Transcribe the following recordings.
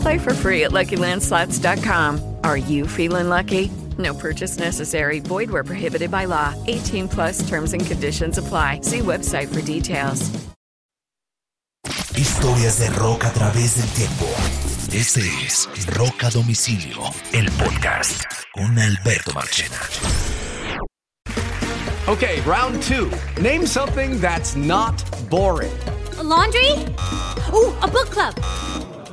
Play for free at LuckyLandSlots.com. Are you feeling lucky? No purchase necessary. Void where prohibited by law. 18 plus terms and conditions apply. See website for details. Historias de rock a través del tiempo. Este es Rock a Domicilio, el podcast con Alberto Marchena. Okay, round two. Name something that's not boring. A laundry? Ooh, a book club.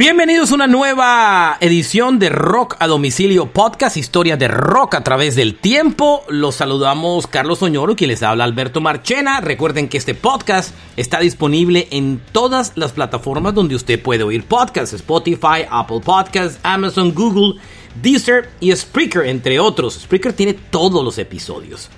Bienvenidos a una nueva edición de Rock a Domicilio Podcast, historia de rock a través del tiempo. Los saludamos Carlos Oñoro, quien les habla Alberto Marchena. Recuerden que este podcast está disponible en todas las plataformas donde usted puede oír podcasts: Spotify, Apple Podcasts, Amazon, Google, Deezer y Spreaker, entre otros. Spreaker tiene todos los episodios.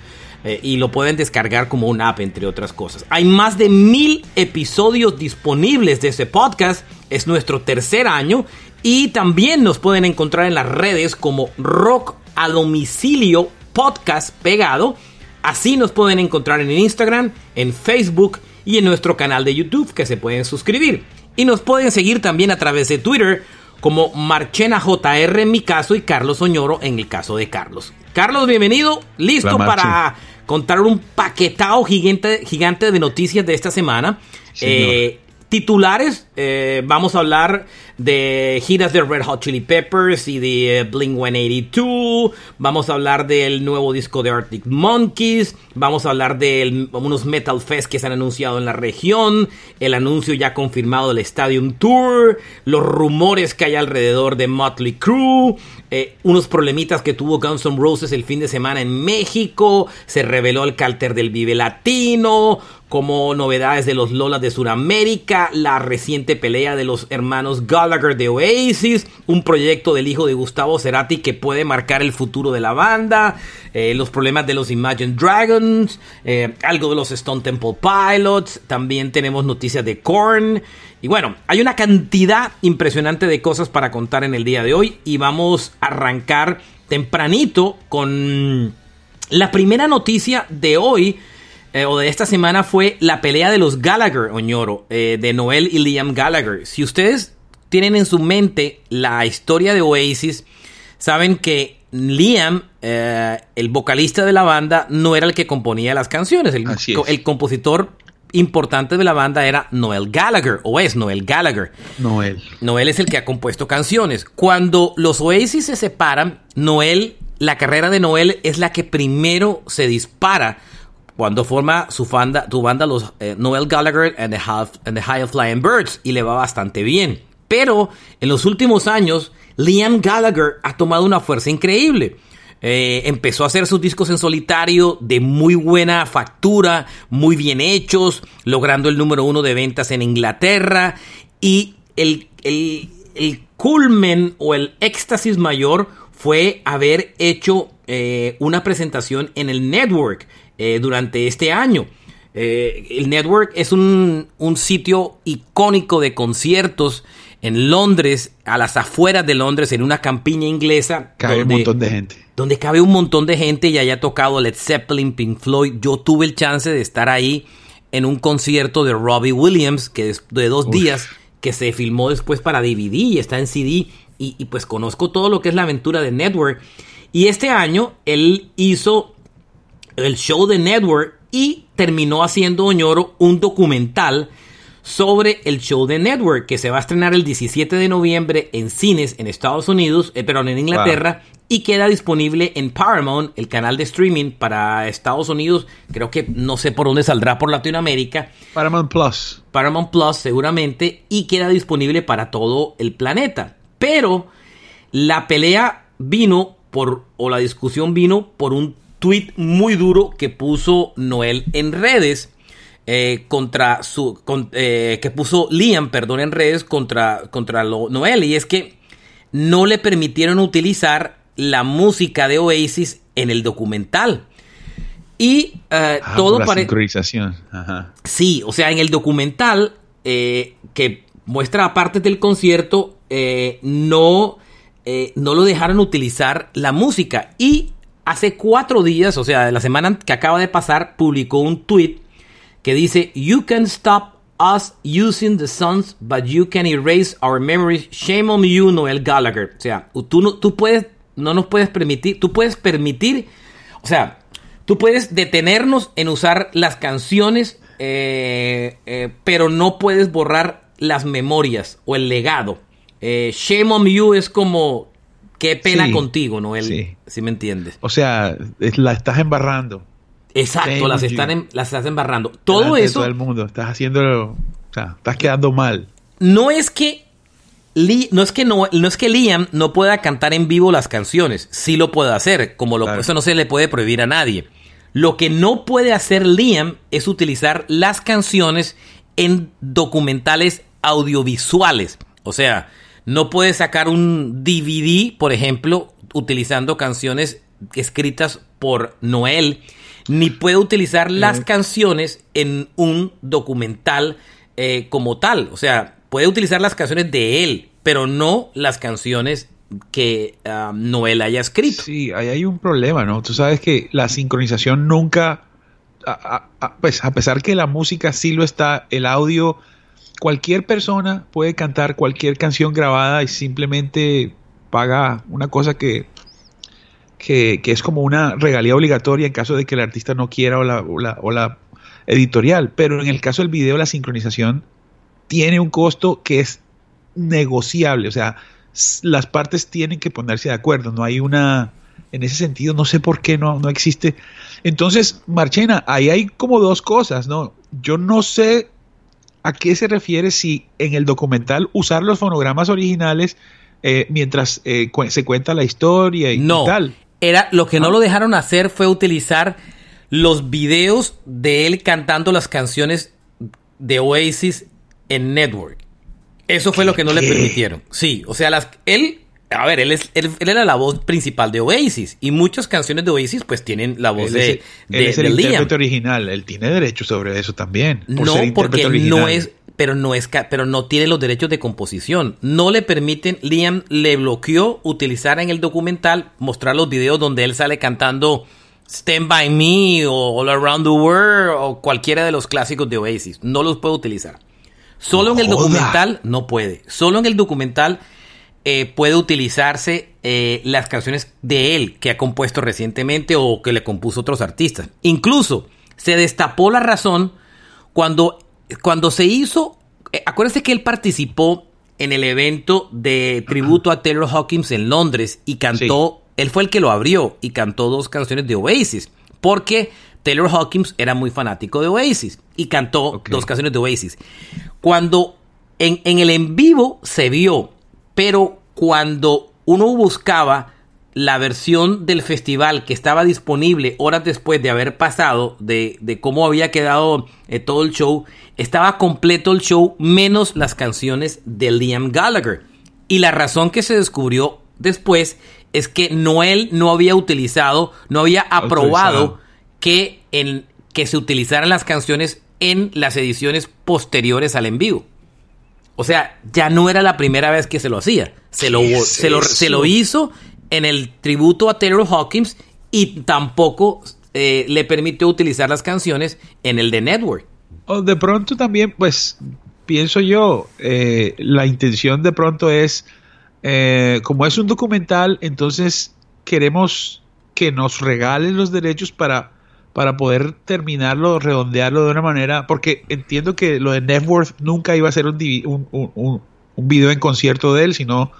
Eh, y lo pueden descargar como una app, entre otras cosas. Hay más de mil episodios disponibles de ese podcast. Es nuestro tercer año. Y también nos pueden encontrar en las redes como Rock a Domicilio Podcast pegado. Así nos pueden encontrar en Instagram, en Facebook y en nuestro canal de YouTube que se pueden suscribir. Y nos pueden seguir también a través de Twitter como Marchena JR en mi caso y Carlos Oñoro en el caso de Carlos. Carlos, bienvenido. Listo para contar un paquetado gigante, gigante de noticias de esta semana. Eh, titulares, eh, vamos a hablar de giras de Red Hot Chili Peppers y de eh, Blink 182. Vamos a hablar del nuevo disco de Arctic Monkeys. Vamos a hablar de unos Metal Fest que se han anunciado en la región. El anuncio ya confirmado del Stadium Tour. Los rumores que hay alrededor de Motley Crue. eh, unos problemitas que tuvo Guns N' Roses el fin de semana en México. Se reveló el cálter del Vive Latino como novedades de los Lolas de Sudamérica, la reciente pelea de los hermanos Gallagher de Oasis, un proyecto del hijo de Gustavo Cerati que puede marcar el futuro de la banda, eh, los problemas de los Imagine Dragons, eh, algo de los Stone Temple Pilots, también tenemos noticias de Korn. Y bueno, hay una cantidad impresionante de cosas para contar en el día de hoy y vamos a arrancar tempranito con la primera noticia de hoy eh, o de esta semana fue la pelea de los Gallagher, Oñoro, de Noel y Liam Gallagher. Si ustedes tienen en su mente la historia de Oasis, saben que Liam, eh, el vocalista de la banda, no era el que componía las canciones. El, compositor importante de la banda era Noel Gallagher, o es Noel Gallagher. Noel. Noel es el que ha compuesto canciones. Cuando los Oasis se separan, Noel, la carrera de Noel es la que primero se dispara cuando forma su banda, tu banda los eh, Noel Gallagher and the, Half- and the High Flying Birds y le va bastante bien. Pero en los últimos años, Liam Gallagher ha tomado una fuerza increíble. Eh, empezó a hacer sus discos en solitario de muy buena factura, muy bien hechos, logrando el número uno de ventas en Inglaterra. Y el, el, el culmen o el éxtasis mayor fue haber hecho eh, una presentación en el Network eh, durante este año. El Network es un, un, sitio icónico de conciertos en Londres, a las afueras de Londres, en una campiña inglesa. Cabe donde, un montón de gente. Donde cabe un montón de gente y haya tocado Led Zeppelin, Pink Floyd. Yo tuve el chance de estar ahí en un concierto de Robbie Williams, que es de dos Uf. días, que se filmó después para DVD y está en CD. Y, y pues conozco todo lo que es la aventura de Network. Y este año él hizo el show de Network y terminó haciendo Oñoro un documental sobre el show de Network que se va a estrenar el 17 de noviembre en cines en Estados Unidos, eh, perdón, en Inglaterra wow. y queda disponible en Paramount, el canal de streaming para Estados Unidos. Creo que no sé por dónde saldrá por Latinoamérica. Paramount Plus. Paramount Plus seguramente y queda disponible para todo el planeta. Pero la pelea vino por o la discusión vino por un tweet muy duro que puso Noel en redes eh, contra su con, eh, que puso Liam, perdón, en redes contra contra lo, Noel y es que no le permitieron utilizar la música de Oasis en el documental. Y uh, ah, todo para sincronización. Sí, o sea, en el documental eh, que muestra partes del concierto eh, no eh, no lo dejaron utilizar la música. Y hace cuatro días, o sea, la semana que acaba de pasar, publicó un tweet que dice: You can stop us using the songs, but you can erase our memories. Shame on you, Noel Gallagher. O sea, tú, no, tú puedes, no nos puedes permitir, tú puedes permitir, o sea, tú puedes detenernos en usar las canciones, eh, eh, pero no puedes borrar las memorias o el legado. Eh, shame on you es como qué pena Sí, contigo, ¿no? El, sí. Si me entiendes. O sea, la estás embarrando. Exacto, las están, you. em- las estás embarrando. Todo eso todo el mundo. Estás haciendo. O sea, estás quedando mal. no es que no es que no, no es que Liam no pueda cantar en vivo las canciones, sí lo puede hacer, como lo, Claro. eso no se le puede prohibir a nadie. Lo que no puede hacer Liam es utilizar las canciones en documentales audiovisuales. O sea, no puede sacar un DVD, por ejemplo, utilizando canciones escritas por Noel, ni puede utilizar las canciones en un documental eh, como tal. O sea, puede utilizar las canciones de él, pero no las canciones que ah, Noel haya escrito. Sí, ahí hay un problema, ¿no? Tú sabes que la sincronización nunca. a- a- a- pues a pesar que la música sí lo está, el audio. Cualquier persona puede cantar cualquier canción grabada y simplemente paga una cosa que, que, que es como una regalía obligatoria en caso de que el artista no quiera o la, o la, o la editorial. Pero en el caso del video, la sincronización tiene un costo que es negociable. O sea, las partes tienen que ponerse de acuerdo. No hay una. En ese sentido, no sé por qué no, no existe. Entonces, Marchena, ahí hay como dos cosas, ¿no? Yo no sé a qué se refiere si en el documental usar los fonogramas originales eh, mientras eh, cu- se cuenta la historia y, y No, tal. Era lo que no Ah. lo dejaron hacer fue utilizar los videos de él cantando las canciones de Oasis en Network. Eso fue lo que no le permitieron. Sí, o sea, las él a ver, él, es, él, él era la voz principal de Oasis y muchas canciones de Oasis pues tienen la voz Él de, es, él de- es el de Liam. intérprete original. Él tiene derecho sobre eso también. por No, ser porque intérprete no original. es, pero no es, pero no tiene los derechos de composición. No le permiten, Liam le bloqueó utilizar en el documental, mostrar los videos donde él sale cantando Stand By Me o All Around the World o cualquiera de los clásicos de Oasis. No los puede utilizar. Solo en el Joda. documental no puede. Solo en el documental eh, puede utilizarse eh, las canciones de él que ha compuesto recientemente o que le compuso otros artistas. Incluso se destapó la razón cuando, cuando se hizo. eh, acuérdense que él participó en el evento de tributo a Taylor Hawkins en Londres y cantó. Él fue el que lo abrió y cantó dos canciones de Oasis. Porque Taylor Hawkins era muy fanático de Oasis y cantó dos canciones de Oasis. Cuando en, en el en vivo se vio, pero cuando uno buscaba la versión del festival que estaba disponible horas después de haber pasado, de, de cómo había quedado eh, todo el show, estaba completo el show menos las canciones de Liam Gallagher. Y la razón que se descubrió después es que Noel no había utilizado, no había aprobado que, en, que se utilizaran las canciones en las ediciones posteriores al en vivo. O sea, ya no era la primera vez que se lo hacía. Se lo, ¿Qué es se lo, se lo hizo en el tributo a Taylor Hawkins y tampoco eh, le permitió utilizar las canciones en el de Network. O de pronto también, pues, pienso yo, eh, la intención de pronto es, eh, como es un documental, entonces queremos que nos regalen los derechos para, para poder terminarlo, redondearlo de una manera, porque entiendo que lo de Networth nunca iba a ser un, un, un- un video en concierto de él, sino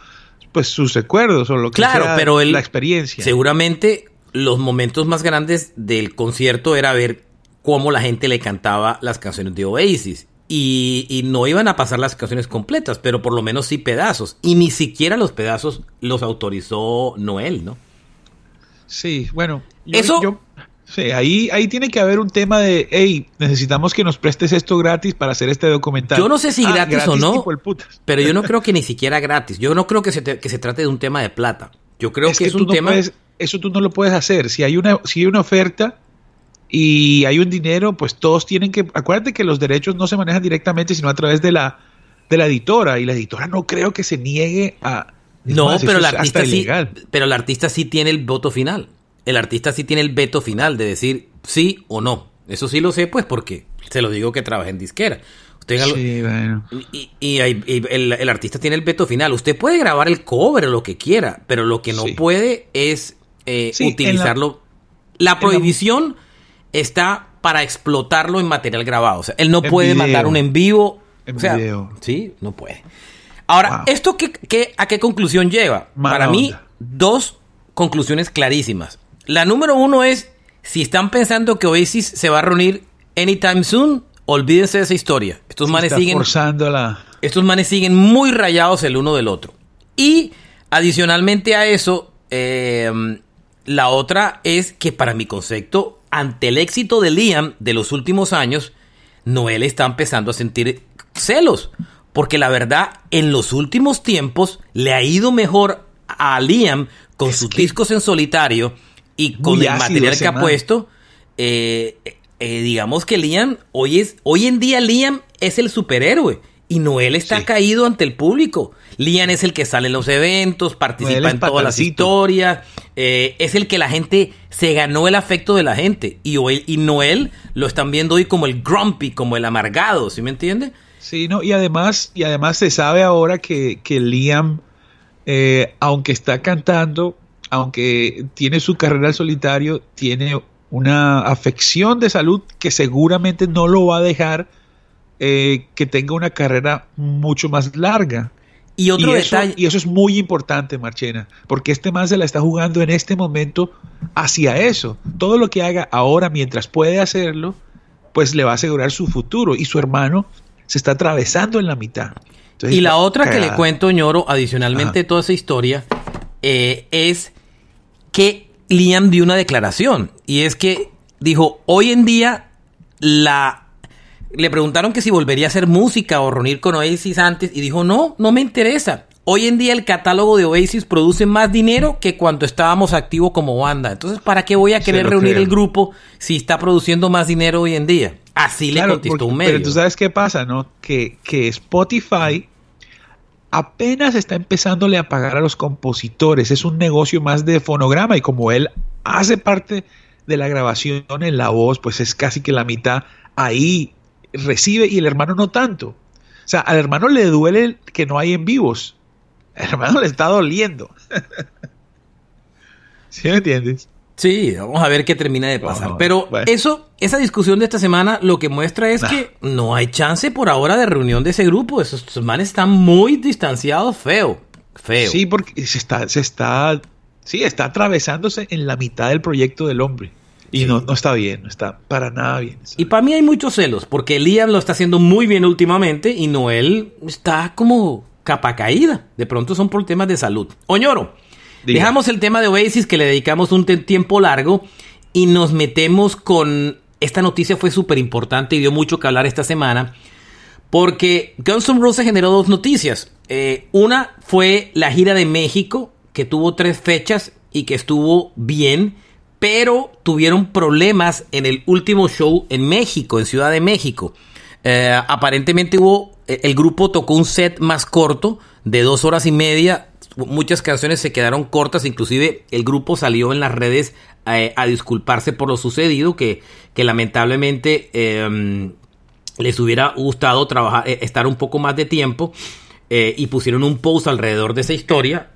pues sus recuerdos o lo que Claro, sea, pero él la experiencia. Seguramente los momentos más grandes del concierto era ver cómo la gente le cantaba las canciones de Oasis. Y, y no iban a pasar las canciones completas, pero por lo menos sí pedazos. Y ni siquiera los pedazos los autorizó Noel, ¿no? Sí, bueno, yo- Eso- yo- sí, ahí, ahí tiene que haber un tema de, hey, necesitamos que nos prestes esto gratis para hacer este documental. Yo no sé si Ah, gratis, o no, pero yo no creo que ni siquiera gratis. Yo no creo que se, te- que se trate de un tema de plata. Yo creo es que, que, es un no tema... puedes- eso tú no lo puedes hacer. Si hay una, si hay una oferta y hay un dinero, pues todos tienen que, acuérdate que los derechos no se manejan directamente, sino a través de la, de la editora, y la editora no creo que se niegue a... No, más, pero es artista sí, pero el artista sí tiene el voto final. El artista sí tiene el veto final de decir sí o no. Eso sí lo sé, pues, porque se lo digo que trabajé en disquera. Usted en algo- Sí, bueno. y, y hay- y el, el artista tiene el veto final. Usted puede grabar el cover o lo que quiera, pero lo que no Sí. puede es eh, Sí, en la- utilizarlo. La, prohibición está para explotarlo en material grabado. O sea, él no puede video. mandar un en vivo. En o sea, video. sí, no puede. Ahora, Wow. ¿esto qué, qué- a qué conclusión lleva? Mala Para mí, onda. dos conclusiones clarísimas. La número uno es, si están pensando que Oasis se va a reunir anytime soon, olvídense de esa historia. Estos Se manes está siguen estos manes siguen muy rayados el uno del otro. Y adicionalmente a eso, eh, la otra es que para mi concepto, ante el éxito de Liam de los últimos años, Noel está empezando a sentir celos. Porque la verdad, en los últimos tiempos le ha ido mejor a Liam con Es sus que- discos en solitario y con Muy el ácido material que ha puesto. eh, eh, digamos que Liam, hoy, es, hoy en día Liam es el superhéroe y Noel está Sí. caído ante el público. Liam es el que sale en los eventos, participa en todas las historias, eh, es el que la gente se ganó el afecto de la gente. Y, hoy, y Noel lo están viendo hoy como el grumpy, como el amargado, ¿sí me entiende? Sí, no, y además, y además se sabe ahora que, que Liam, eh, aunque está cantando, aunque tiene su carrera al solitario, tiene una afección de salud que seguramente no lo va a dejar eh, que tenga una carrera mucho más larga. Y otro y, eso, detalle. y eso es muy importante, Marchena, porque este man se la está jugando en este momento hacia eso. Todo lo que haga ahora, mientras puede hacerlo, pues le va a asegurar su futuro. Y su hermano se está atravesando en la mitad. Entonces, Y la otra que le cuento, ñoro, adicionalmente de toda esa historia, eh, es que Liam dio una declaración. Y es que dijo, hoy en día la... Le preguntaron que si volvería a hacer música o reunir con Oasis antes y dijo, no, no me interesa. Hoy en día el catálogo de Oasis produce más dinero que cuando estábamos activos como banda. Entonces, ¿para qué voy a querer reunir creo. el grupo si está produciendo más dinero hoy en día? Así le contestó porque- un medio. Pero tú sabes qué pasa, ¿no? Que, que Spotify apenas está empezándole a pagar a los compositores. Es un negocio más de fonograma y como él hace parte de la grabación en la voz, pues es casi que la mitad ahí recibe y el hermano no tanto. O sea, al hermano le duele que no hay en vivos. Al hermano le está doliendo. ¿Sí me entiendes? Sí, vamos a ver qué termina de pasar. No, Pero bueno. eso, esa discusión de esta semana lo que muestra es Nah. que no hay chance por ahora de reunión de ese grupo. Esos, esos manes están muy distanciados, feo. Feo. Sí, porque se está, se está, sí, está atravesándose en la mitad del proyecto del hombre. Y no, no está bien, no está para nada bien. Y para mí hay muchos celos, porque Liam lo está haciendo muy bien últimamente y Noel está como capa caída. De pronto son por temas de salud. Oñoro, Dejamos el tema de Oasis que le dedicamos un tiempo largo y nos metemos con... Esta noticia fue súper importante y dio mucho que hablar esta semana porque Guns N' Roses generó dos noticias. Eh, una fue la gira de México que tuvo tres fechas y que estuvo bien, pero tuvieron problemas en el último show en México, en Ciudad de México. Eh, aparentemente hubo, eh, el grupo tocó un set más corto, de dos horas y media. Muchas canciones se quedaron cortas, inclusive el grupo salió en las redes eh, a disculparse por lo sucedido, que, que lamentablemente eh, les hubiera gustado trabajar, estar un poco más de tiempo y pusieron un post alrededor de esa historia.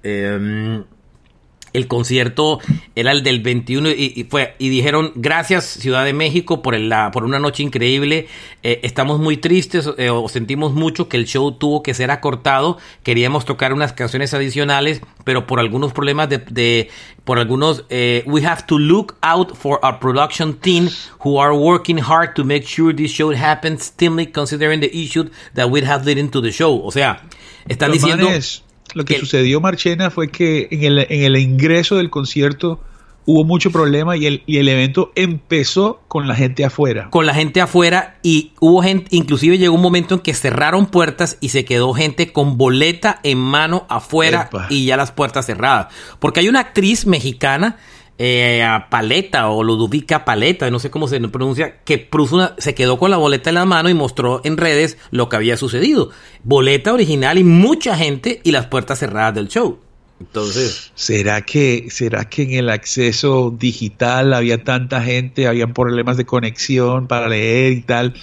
El concierto era el del 21 y, y fue y dijeron gracias Ciudad de México por el- la por una noche increíble. Eh, estamos muy tristes eh, o sentimos mucho que el show tuvo que ser acortado. Queríamos tocar unas canciones adicionales pero por algunos problemas de, de- por algunos eh, we have to look out for our production team who are working hard to make sure this show happens timely considering the issue that we have leading to the show. O sea están Los diciendo manes, lo que que- sucedió, Marchena, fue que en el, en el ingreso del concierto hubo mucho problema y el, y el evento empezó con la gente afuera. con la gente afuera y hubo gente, inclusive llegó un momento en que cerraron puertas y se quedó gente con boleta en mano afuera Epa. y ya las puertas cerradas. Porque hay una actriz mexicana, eh, a Paleta o Ludovica Paleta, no sé cómo se pronuncia, que puso una- se quedó con la boleta en la mano y mostró en redes lo que había sucedido. Boleta original y mucha gente y las puertas cerradas del show. Entonces, ¿Será que, ¿Será que en el acceso digital había tanta gente, habían problemas de conexión para leer y tal?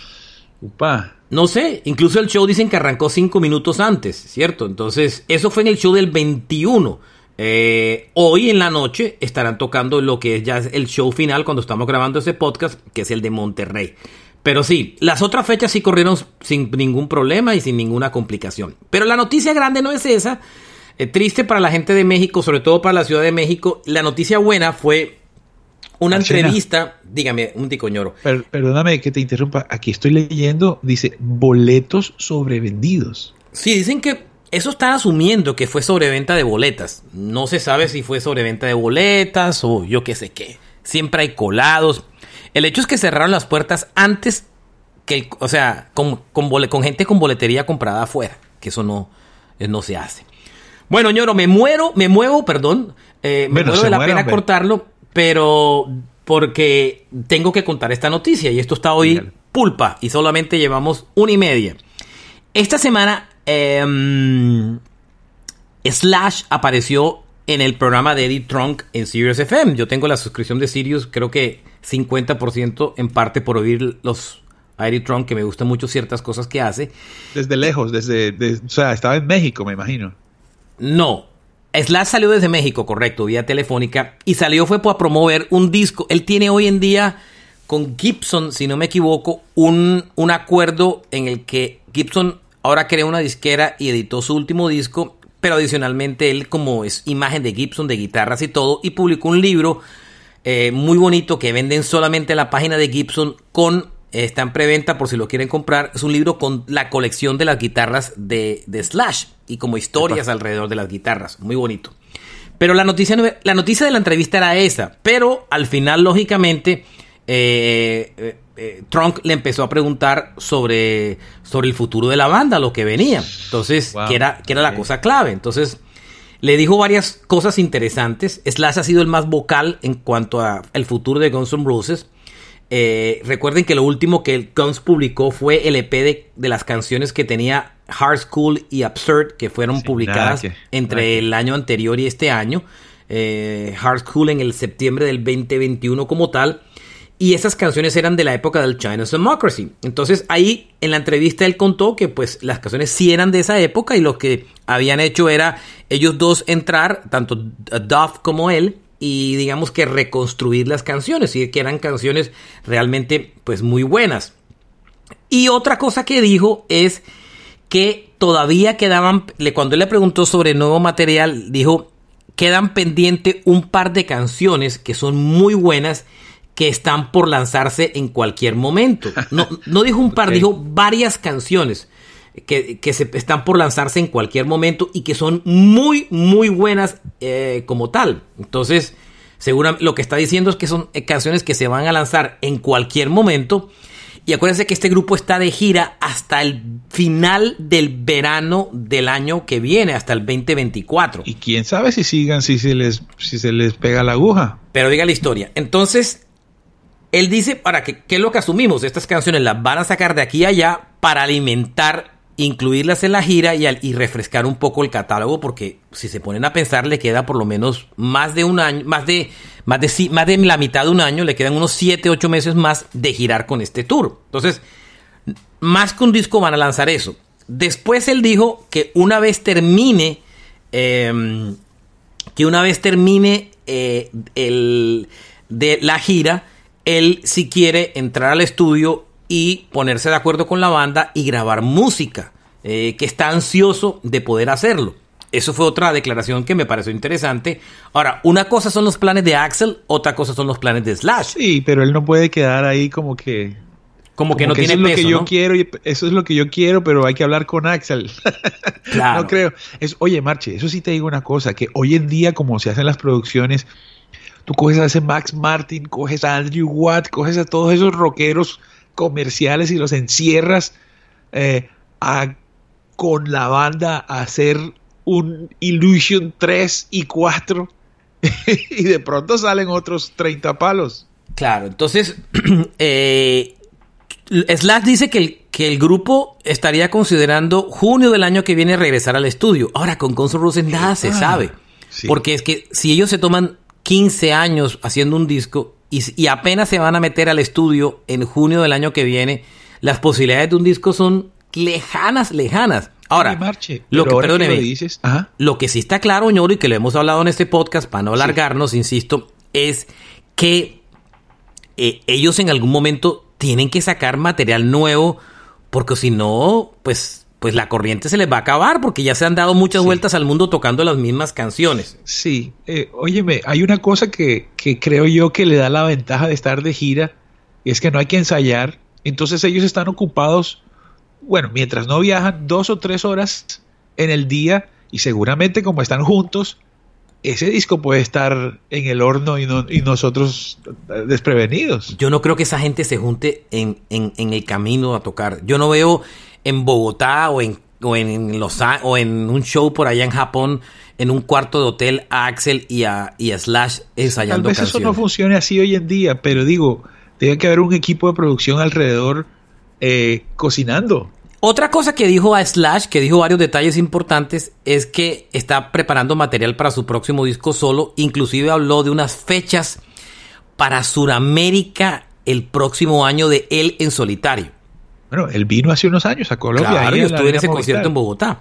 Upa. No sé, incluso el show dicen que arrancó cinco minutos antes, ¿cierto? Entonces, eso fue en el show del 21. Eh, hoy en la noche estarán tocando lo que ya es el show final cuando estamos grabando ese podcast, que es el de Monterrey. Pero sí, las otras fechas sí corrieron sin ningún problema y sin ninguna complicación. Pero la noticia grande no es esa. Eh, triste para la gente de México, sobre todo para la Ciudad de México. La noticia buena fue una entrevista. Dígame, un ticoñoro. Per- perdóname que te interrumpa. Aquí estoy leyendo, dice, boletos sobrevendidos. Sí, dicen que eso están asumiendo que fue sobreventa de boletas. No se sabe si fue sobreventa de boletas o yo qué sé qué. Siempre hay colados. El hecho es que cerraron las puertas antes que o sea, con, con, bole- con gente con boletería comprada afuera. Que eso no, eh, no se hace. Bueno, ñoro, me muero, me muevo, perdón. eh, me Bueno, muero de la pena cortarlo, pero porque tengo que contar esta noticia y esto está hoy pulpa y solamente llevamos una y media. Esta semana em, Slash apareció en el programa de Eddie Trunk en Sirius FM. Yo tengo la suscripción de Sirius, creo que 50% en parte por oír los a Eddie Trunk, que me gustan mucho ciertas cosas que hace. Desde lejos, desde, de- o sea, estaba en México, me imagino. No. Slash salió desde México, correcto, vía telefónica. Y salió fue para promover un disco. Él tiene hoy en día con Gibson, si no me equivoco, un, un acuerdo en el que Gibson ahora crea una disquera y editó su último disco. Pero adicionalmente él como es imagen de Gibson, de guitarras y todo, y publicó un libro eh, muy bonito que venden solamente en la página de Gibson con eh, está en preventa por si lo quieren comprar. Es un libro con la colección de las guitarras de, de Slash y como historias alrededor de las guitarras. Muy bonito. Pero la noticia, no- la noticia de la entrevista era esa. Pero al final, lógicamente, eh, eh, eh, Trunk le empezó a preguntar sobre, sobre el futuro de la banda, lo que venía. Entonces, Wow. que era, que era la cosa clave. Entonces, le dijo varias cosas interesantes. Slash ha sido el más vocal en cuanto a el futuro de Guns N' Roses. Eh, recuerden que lo último que el Guns publicó fue el EP de, de las canciones que tenía Hard School y Absurd, que fueron Sí, publicadas que- entre el año anterior y este año. Eh, Hard School en el septiembre del 2021 como tal. Y esas canciones eran de la época del China's Democracy. Entonces ahí en la entrevista él contó que pues las canciones sí eran de esa época y lo que habían hecho era ellos dos entrar, tanto Duff como él, y digamos que reconstruir las canciones y que eran canciones realmente pues muy buenas. Y otra cosa que dijo es que todavía quedaban, cuando él le preguntó sobre nuevo material, dijo, quedan pendiente un par de canciones que son muy buenas que están por lanzarse en cualquier momento. No, no dijo un par, dijo varias canciones. que, que se están por lanzarse en cualquier momento y que son muy, muy buenas eh, como tal. Entonces, seguro lo que está diciendo es que son eh, canciones que se van a lanzar en cualquier momento. Y acuérdense que este grupo está de gira hasta el final del verano del año que viene, hasta el 2024. Y quién sabe si sigan, si se les, si se les pega la aguja. Pero diga la historia. Entonces, él dice, para que, ¿qué es lo que asumimos? Estas canciones las van a sacar de aquí a allá para alimentar, incluirlas en la gira y, refrescar un poco el catálogo, porque si se ponen a pensar, le queda por lo menos más de un año, más de, más de, más de la mitad de un año, le quedan unos 7, 8 meses más de girar con este tour. Entonces, más que un disco van a lanzar eso. Después él dijo que una vez termine, em, que una vez termine eh, el, de la gira, él si quiere entrar al estudio y ponerse de acuerdo con la banda y grabar música, eh, que está ansioso de poder hacerlo. Eso fue otra declaración que me pareció interesante. Ahora, una cosa son los planes de Axel, otra cosa son los planes de Slash. Sí, pero él no puede quedar ahí como que Como que no eso tiene es lo peso, que yo ¿no? quiero y eso es lo que yo quiero, pero hay que hablar con Axel. Claro. No creo. Es, oye, Marche, eso sí te digo una cosa, que hoy en día como se hacen las producciones, tú coges a ese Max Martin, coges a Andrew Watt, coges a todos esos rockeros comerciales y los encierras eh, a- con la banda a hacer un Illusion 3 y 4 y de pronto salen otros 30 palos. Claro, entonces eh, Slash dice que el, que el grupo estaría considerando junio del año que viene regresar al estudio. Ahora, con Guns N' Roses nada se Ah, sabe. sí. Porque es que si ellos se toman 15 años haciendo un disco y, y apenas se van a meter al estudio en junio del año que viene, las posibilidades de un disco son lejanas, lejanas. Ahora, Marche, lo que, ahora perdóneme, lo dices, ajá. lo que sí está claro, ñoro, y que lo hemos hablado en este podcast, para no alargarnos, insisto, es que eh, ellos en algún momento tienen que sacar material nuevo, porque si no, pues, pues la corriente se les va a acabar, porque ya se han dado muchas vueltas al mundo tocando las mismas canciones. Sí, eh, óyeme, hay una cosa que, que creo yo que le da la ventaja de estar de gira, y es que no hay que ensayar, entonces ellos están ocupados, bueno, mientras no viajan, dos o tres horas en el día, y seguramente como están juntos, ese disco puede estar en el horno y, no- y nosotros eh, desprevenidos. Yo no creo que esa gente se junte en, en- en el camino a tocar. Yo no veo en Bogotá o en, o en Los o en un show por allá en Japón, en un cuarto de hotel, a Axel y a, y a Slash Tal ensayando vez eso no funcione así hoy en día, pero digo, tiene que haber un equipo de producción alrededor eh, cocinando. Otra cosa que dijo a Slash, que dijo varios detalles importantes, es que está preparando material para su próximo disco solo. Inclusive habló de unas fechas para Sudamérica el próximo año de él en solitario. Bueno, él vino hace unos años a Colombia. Claro, yo estuve en ese Movistar. concierto en Bogotá,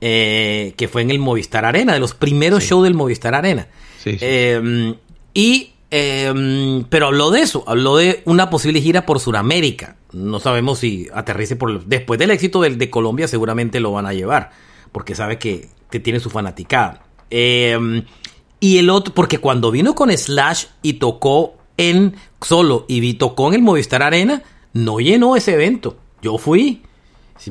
eh, que fue en el Movistar Arena, de los primeros shows del Movistar Arena. Sí, sí. Eh, y, eh, pero habló de eso, habló de una posible gira por Sudamérica. No sabemos si aterrice por... Después del éxito del de Colombia seguramente lo van a llevar, porque sabe que, que tiene su fanaticada. Eh, y el otro, porque cuando vino con Slash y tocó en solo y tocó en el Movistar Arena, no llenó ese evento. Yo fui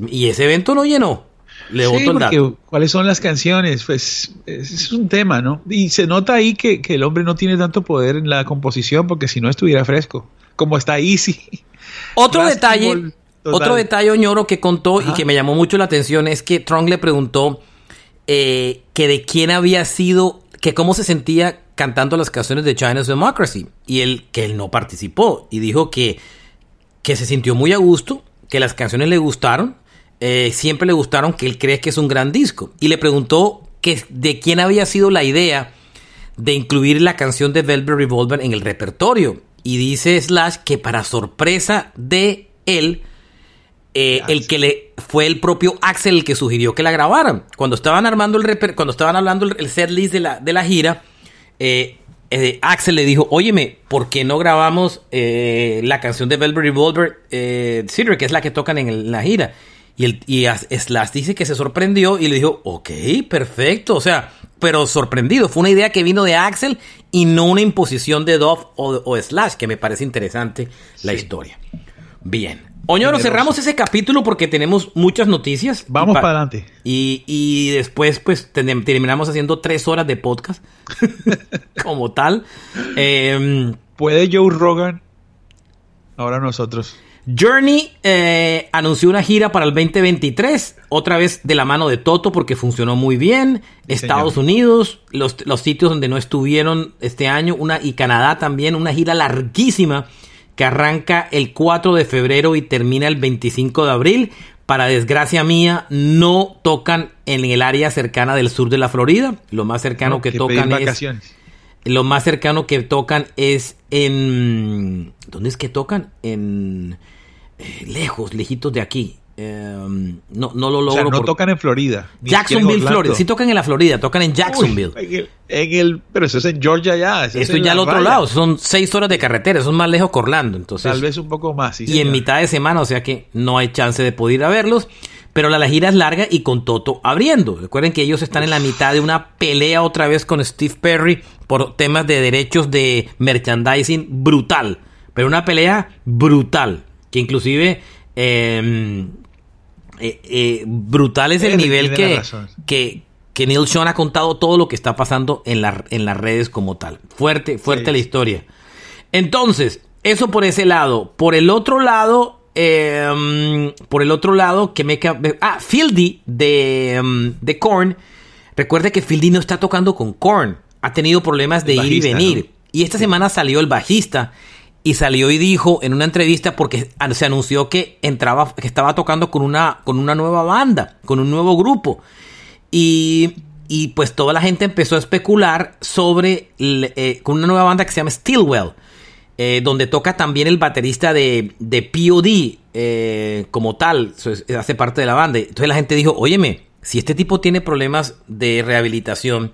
y ese evento no llenó. Le Sí, boto el porque dato. ¿cuáles son las canciones? Pues es, un tema, ¿no? Y se nota ahí que, que el hombre no tiene tanto poder en la composición, porque si no estuviera fresco. Como está Easy. Otro detalle, otro detalle Oñoro que contó y que me llamó mucho la atención es que Tron le preguntó eh, que de quién había sido, que cómo se sentía cantando las canciones de China's Democracy y él que él no participó y dijo que que se sintió muy a gusto, que las canciones le gustaron, eh, siempre le gustaron, que él cree que es un gran disco y le preguntó que de quién había sido la idea de incluir la canción de Velvet Revolver en el repertorio. Y dice Slash que para sorpresa de él, eh, el que le fue el propio Axel el que sugirió que la grabaran. Cuando estaban armando el reper- cuando estaban hablando el, set list de la, de la gira, eh, eh, Axel le dijo, óyeme, ¿por qué no grabamos eh, la canción de Velvet Revolver, eh, Cedric, que es la que tocan en, el- en la gira? Y, el, y As- Slash dice que se sorprendió y le dijo, ok, perfecto, o sea, pero sorprendido. Fue una idea que vino de Axel y no una imposición de Dove o, o Slash, que me parece interesante la historia. Bien, Oñoro, cerramos ese capítulo porque tenemos muchas noticias. Vamos pa- para adelante. Y, y después, pues, terminamos haciendo tres horas de podcast. como tal. Em, ¿Puede Joe Rogan? Ahora nosotros. Journey eh, anunció una gira para el 2023, otra vez de la mano de Toto porque funcionó muy bien. Sí, Estados señor. Unidos, los, los sitios donde no estuvieron este año, una, y Canadá también, una gira larguísima que arranca el 4 de febrero y termina el 25 de abril. Para desgracia mía, no tocan en el área cercana del sur de la Florida. Lo más cercano No, que, que tocan es lo más cercano que tocan es en. ¿Dónde es que tocan? En. eh, lejos, lejitos de aquí. Eh, no, no lo O logro. sea, no por- tocan en Florida. en Jacksonville. Florida. Sí tocan en la Florida, tocan en Uy, Jacksonville. en, el, en el- pero eso es en Georgia ya. eso es Esto en ya al otro raya. lado. Son seis horas de carretera. Eso es más lejos que Orlando. Entonces, Tal vez un poco más. sí, y en mitad de semana, o sea que no hay chance de poder ir a verlos. Pero la, la gira es larga y con Toto abriendo. Recuerden que ellos están en la mitad de una pelea otra vez con Steve Perry por temas de derechos de merchandising brutal. Pero una pelea brutal. Que inclusive eh, eh, eh, brutal es el nivel que, que, que Neil Sean ha contado todo lo que está pasando en, la- en las redes como tal. Fuerte, fuerte Sí. la historia. Entonces, eso por ese lado. Por el otro lado, eh, por el otro lado, que me... Ah, Fieldy de, um, de Korn. Recuerde que Fieldy no está tocando con Korn. Ha tenido problemas de ir y venir. ¿no? Y esta semana salió el bajista y salió y dijo en una entrevista porque se anunció que entraba, que estaba tocando con una, con una nueva banda, con un nuevo grupo. Y, y pues toda la gente empezó a especular sobre eh, con una nueva banda que se llama Stillwell, eh, donde toca también el baterista de, de POD eh, como tal, hace parte de la banda. Entonces la gente dijo, óyeme, si este tipo tiene problemas de rehabilitación,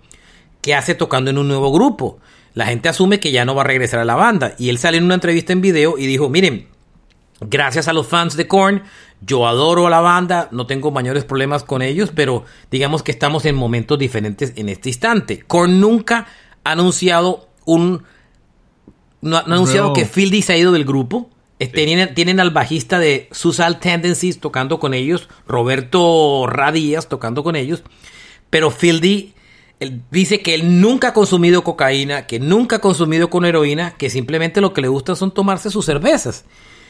¿qué hace tocando en un nuevo grupo? La gente asume que ya no va a regresar a la banda. Y él sale en una entrevista en video y dijo, miren, gracias a los fans de Korn, yo adoro a la banda, no tengo mayores problemas con ellos, pero digamos que estamos en momentos diferentes en este instante. Korn nunca ha anunciado un... No, ha no ha anunciado que Fieldy se ha ido del grupo. Eh, Tienen, tienen al bajista de Suicidal Tendencies tocando con ellos, Roberto Radías tocando con ellos, pero Fieldy él dice que él nunca ha consumido cocaína, que nunca ha consumido con heroína, que simplemente lo que le gusta son tomarse sus cervezas.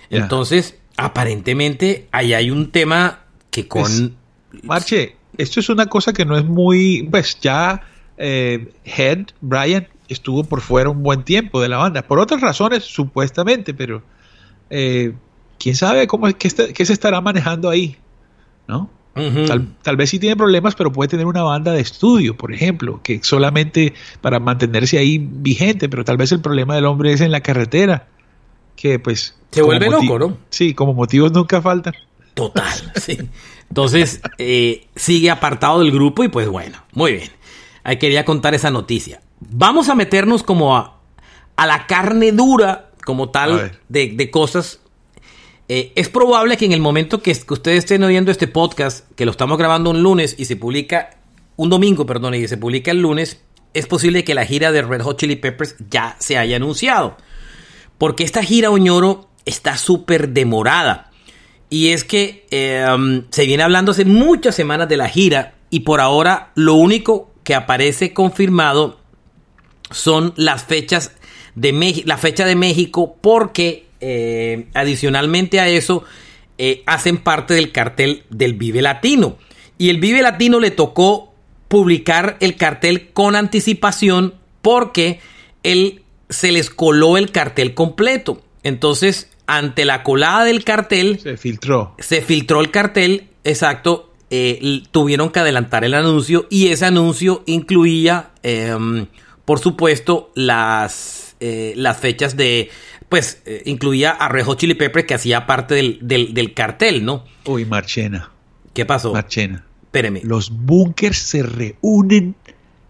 Entonces, aparentemente, ahí hay un tema que con... Marche, esto es una cosa que no es muy. Pues ya eh, Head, Brian, estuvo por fuera un buen tiempo de la banda. Por otras razones, supuestamente, pero. eh, quién sabe cómo es- qué, está- qué se estará manejando ahí. ¿No? Tal, tal vez sí tiene problemas, pero puede tener una banda de estudio, por ejemplo, que solamente para mantenerse ahí vigente, pero tal vez el problema del hombre es en la carretera, que pues... Se vuelve loco, ¿no? Sí, como motivos nunca faltan. Total, sí. Entonces, eh, sigue apartado del grupo y pues bueno, muy bien. Ahí quería contar esa noticia. Vamos a meternos como a, a la carne dura, como tal, de, de cosas. Eh, es probable que en el momento que, ustedes estén oyendo este podcast, que lo estamos grabando un lunes y se publica, un domingo, perdón, y se publica el lunes, es posible que la gira de Red Hot Chili Peppers ya se haya anunciado. Porque esta gira Oñoro está súper demorada. Y es que um, se viene hablando hace muchas semanas de la gira y por ahora lo único que aparece confirmado son las fechas de la fecha de México porque eh, adicionalmente a eso eh, hacen parte del cartel del Vive Latino. Y el Vive Latino le tocó publicar el cartel con anticipación porque él se les coló el cartel completo. Entonces, ante la colada del cartel, Se filtró. se filtró el cartel, exacto, eh, tuvieron que adelantar el anuncio y ese anuncio incluía, em, por supuesto, las, eh, las fechas de, pues, eh, incluía a Red Hot Chili Peppers que hacía parte del, del- del cartel, ¿no? Uy, Marchena, ¿Qué pasó? Marchena. Espéreme. Los bunkers se reúnen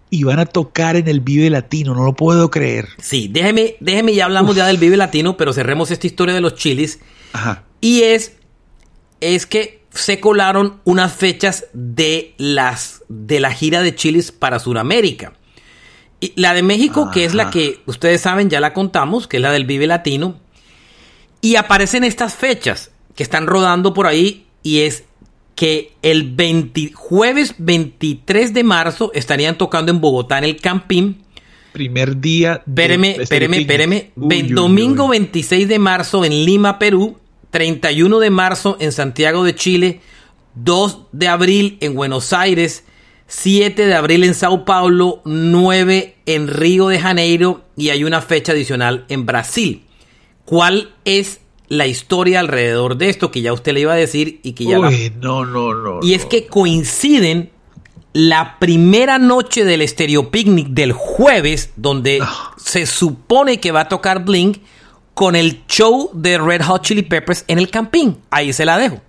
y van a tocar en el Vive Latino, no lo puedo creer. Sí, déjeme, déjeme, ya hablamos ya del Vive Latino, pero cerremos esta historia de los chilis. Ajá. Y es, es que se colaron unas fechas de las de la gira de chilis para Sudamérica. Y la de México, que es la que ustedes saben, ya la contamos, que es la del Vive Latino. Y aparecen estas fechas, que están rodando por ahí y es que el 20 jueves 23 de marzo estarían tocando en Bogotá en el Campín. Primer día. Espéreme, espéreme, espéreme. Domingo 26 de marzo en Lima, Perú. 31 de marzo en Santiago de Chile. 2 de abril en Buenos Aires. 7 de abril en Sao Paulo. 9 en Río de Janeiro. Y hay una fecha adicional en Brasil. ¿Cuál es la historia alrededor de esto que ya usted le iba a decir y que ya Uy, no, no, no. Y es que coinciden la primera noche del Stereo Picnic del jueves, donde se supone que va a tocar Blink, con el show de Red Hot Chili Peppers en el Campín. Ahí se la dejo.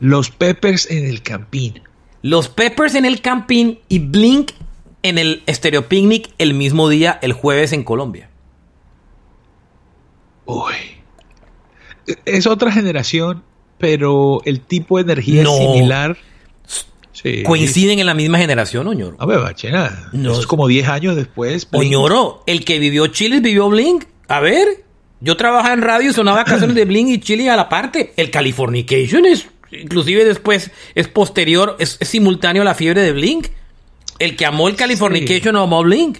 Los Peppers en el Campín. Los Peppers en el Campín y Blink en el Stereo Picnic el mismo día, el jueves en Colombia. Uy. Es otra generación, pero el tipo de energía No. es similar. Sí. Coinciden en la misma generación, Oñoro. A ver, bachena. No. Es como 10 años después. Blink. Oñoro, el que vivió Chile vivió Blink. A ver, yo trabajaba en radio y sonaba canciones de Blink y Chile a la parte. El Californication es, inclusive después, es posterior, es, es simultáneo a la fiebre de Blink. El que amó el Californication amó a Blink.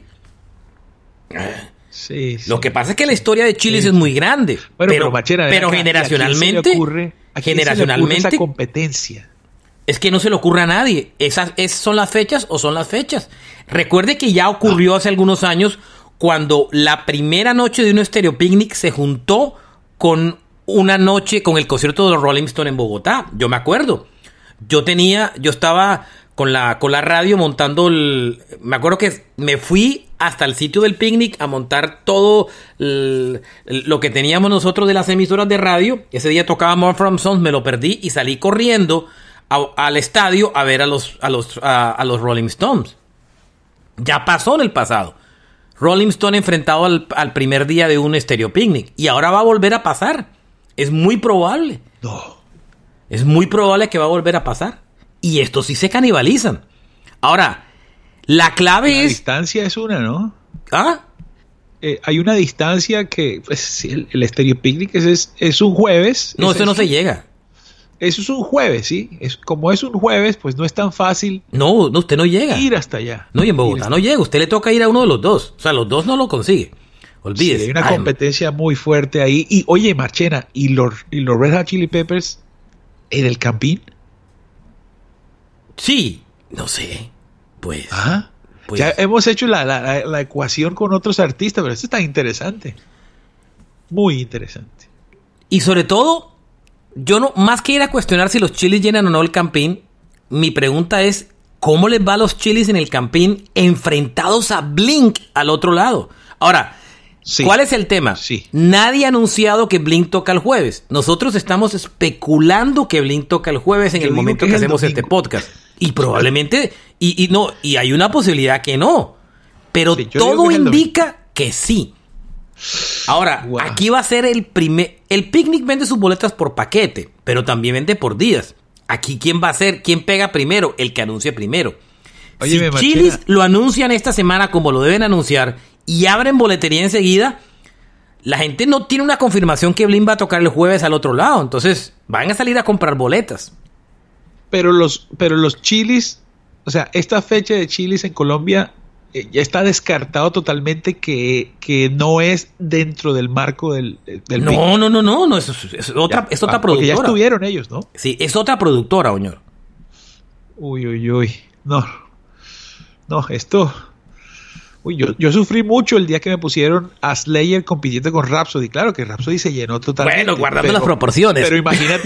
Sí, sí. Lo que pasa es que la historia de Chile es muy grande. Bueno, pero, pero, Bachera, ven pero acá, ¿y a quién se le generacionalmente, ocurre- a generacionalmente, esa competencia. es que no se le ocurre a nadie. Esas, son las fechas o son las fechas. Recuerde que ya ocurrió hace algunos años cuando la primera noche de un Stereo Picnic se juntó con una noche con el concierto de los Rolling Stone en Bogotá. Yo me acuerdo. Yo tenía, yo estaba con la, con la radio montando el. Me acuerdo que me fui hasta el sitio del picnic a montar todo lo que teníamos nosotros de las emisoras de radio. Ese día tocaba More From Sons, me lo perdí y salí corriendo al estadio a ver a los, a los, a, los Rolling Stones. Ya pasó en el pasado. Rolling Stone enfrentado al, al primer día de un Stereo Picnic. Y ahora va a volver a pasar. Es muy probable. No. Es muy probable que va a volver a pasar. Y estos sí se canibalizan. Ahora, la clave La es. distancia es una, ¿no? ¿Ah? Eh, hay una distancia que pues, el, el Stereo Picnic es, es, es un jueves. No, es- eso no se llega. Eso es un jueves, ¿sí? Es, como es un jueves, pues no es tan fácil No, no, usted no llega. ir hasta allá. No, y en Bogotá no llega. Usted le toca ir a uno de los dos. O sea, los dos no lo consigue. Sí, Olvídese. hay una competencia muy fuerte ahí. Y oye, Marchena, ¿y los, y los Red Hot Chili Peppers en el Campín? Sí, no sé. Pues. ¿Ah? pues, ya hemos hecho la, la- la- la ecuación con otros artistas, pero esto está interesante. Muy interesante. Y sobre todo, yo no, más que ir a cuestionar si los chilis llenan o no el campín, mi pregunta es, ¿cómo les va a los chilis en el campín enfrentados a Blink al otro lado? Ahora, Sí. ¿cuál es el tema? Sí. Nadie ha anunciado que Blink toca el jueves. Nosotros estamos especulando que Blink toca el jueves en Yo el momento que que, hacemos este podcast. Y probablemente, y, y no, y hay una posibilidad que no. Pero Sí, todo que indica que sí. Ahora, Wow. aquí va a ser el primer. El picnic vende sus boletas por paquete, pero también vende por días. Aquí, ¿quién va a ser? ¿Quién pega primero? El que anuncie primero. Si. Chilis lo anuncian esta semana como lo deben anunciar y abren boletería enseguida, la gente no tiene una confirmación que Blin va a tocar el jueves al otro lado. Entonces, van a salir a comprar boletas. Pero los, pero los chilis, o sea, esta fecha de chilis en Colombia eh, ya está descartado totalmente que, que no es dentro del marco del. No, no, no, no, no, es, otra, Ya, es otra ah, porque ya productora. estuvieron ellos, ¿no? Sí, es otra productora, Oñor. Uy, uy, uy. No. No, esto. Uy, yo, yo sufrí mucho el día que me pusieron a Slayer compitiendo con Rhapsody. Claro que Rhapsody se llenó totalmente. Bueno, guardando las proporciones. Pero imagínate.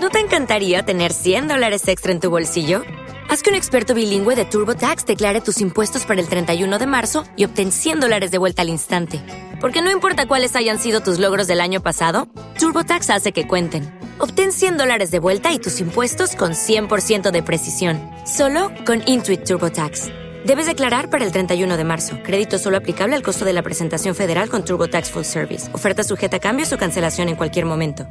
¿No te encantaría tener 100 dólares extra en tu bolsillo? Haz que un experto bilingüe de TurboTax declare tus impuestos para el 31 de marzo y obtén 100 dólares de vuelta al instante. Porque no importa cuáles hayan sido tus logros del año pasado, TurboTax hace que cuenten. Obtén 100 dólares de vuelta y tus impuestos con 100% de precisión. Solo con Intuit TurboTax. Debes declarar para el 31 de marzo. Crédito solo aplicable al costo de la presentación federal con TurboTax Full Service. Oferta sujeta a cambios o cancelación en cualquier momento.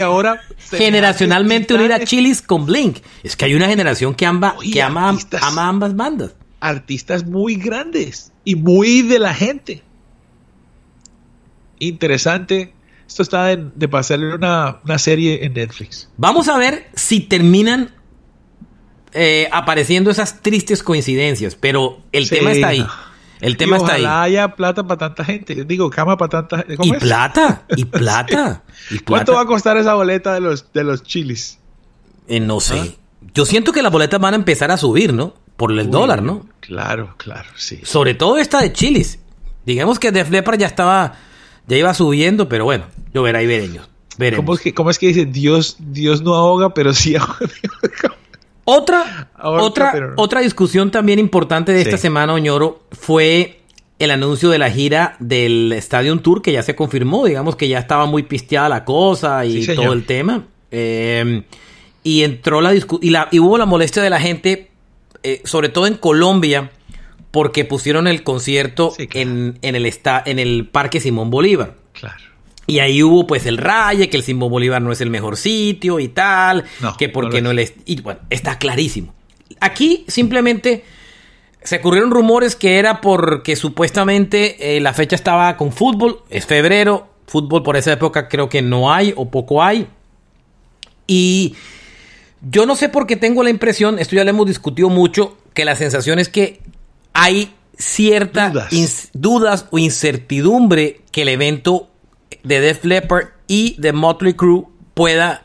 Ahora. generacionalmente unir a Chilis con Blink. Es que hay una generación que, amba- Oye, que ama, artistas. ama ambas bandas. Artistas muy grandes y muy de la gente. Interesante. esto está de, de pasarle una, una serie en Netflix. Vamos a ver si terminan eh, apareciendo esas tristes coincidencias, pero el Sí, tema está ahí. El tema Y está ahí. ojalá haya plata para tanta gente. Digo, cama para tanta gente. ¿Cómo Y es? plata, y plata. y ¿Cuánto plata. va a costar esa boleta de los, de los chilis? Eh, no sé. Yo siento que las boletas van a empezar a subir, ¿no? Por el dólar, ¿no? Claro, claro, sí. Sobre todo esta de chilis. Digamos que Def Leppard ya estaba, ya iba subiendo, pero bueno, yo verá y veremos. veremos. ¿Cómo es, que, ¿Cómo es que dice Dios, Dios no ahoga, pero sí ahoga? Otra, Ahorita, otra, pero otra discusión también importante de esta semana, Oñoro, fue el anuncio de la gira del Stadium Tour, que ya se confirmó, digamos que ya estaba muy pisteada la cosa y Sí, todo el tema. Eh, y entró la y, la, y hubo la molestia de la gente, eh, sobre todo en Colombia, porque pusieron el concierto Sí, claro. en, en el esta- en el Parque Simón Bolívar. Claro. Y ahí hubo pues el raye, que el Simón Bolívar no es el mejor sitio y tal, No, que porque no est- Y bueno, está clarísimo. Aquí simplemente se ocurrieron rumores que era porque supuestamente eh, la fecha estaba con fútbol, es febrero, fútbol por esa época creo que no hay o poco hay. Y yo no sé por qué tengo la impresión, esto ya lo hemos discutido mucho, que la sensación es que hay cierta Dudas. ins- dudas o incertidumbre que el evento de Def Leppard y de Motley Crue pueda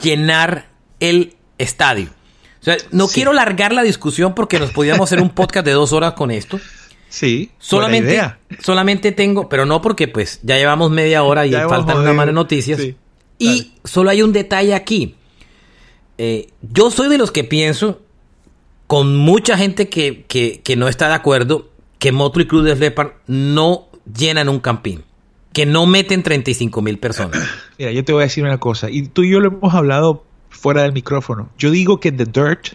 llenar el estadio. O sea, no Sí. quiero largar la discusión porque nos podíamos hacer un podcast de dos horas con esto. Sí, Solamente, idea. solamente tengo, pero no porque pues ya llevamos media hora y Ya faltan una mano de noticias. Sí, Y dale. solo hay un detalle aquí. Eh, yo soy de los que pienso, con mucha gente que, que- que no está de acuerdo, que Motley Crue de Leppard no llenan un campín. Que no meten 35 mil personas. Mira, yo te voy a decir una cosa, y tú y yo lo hemos hablado fuera del micrófono. Yo digo que The Dirt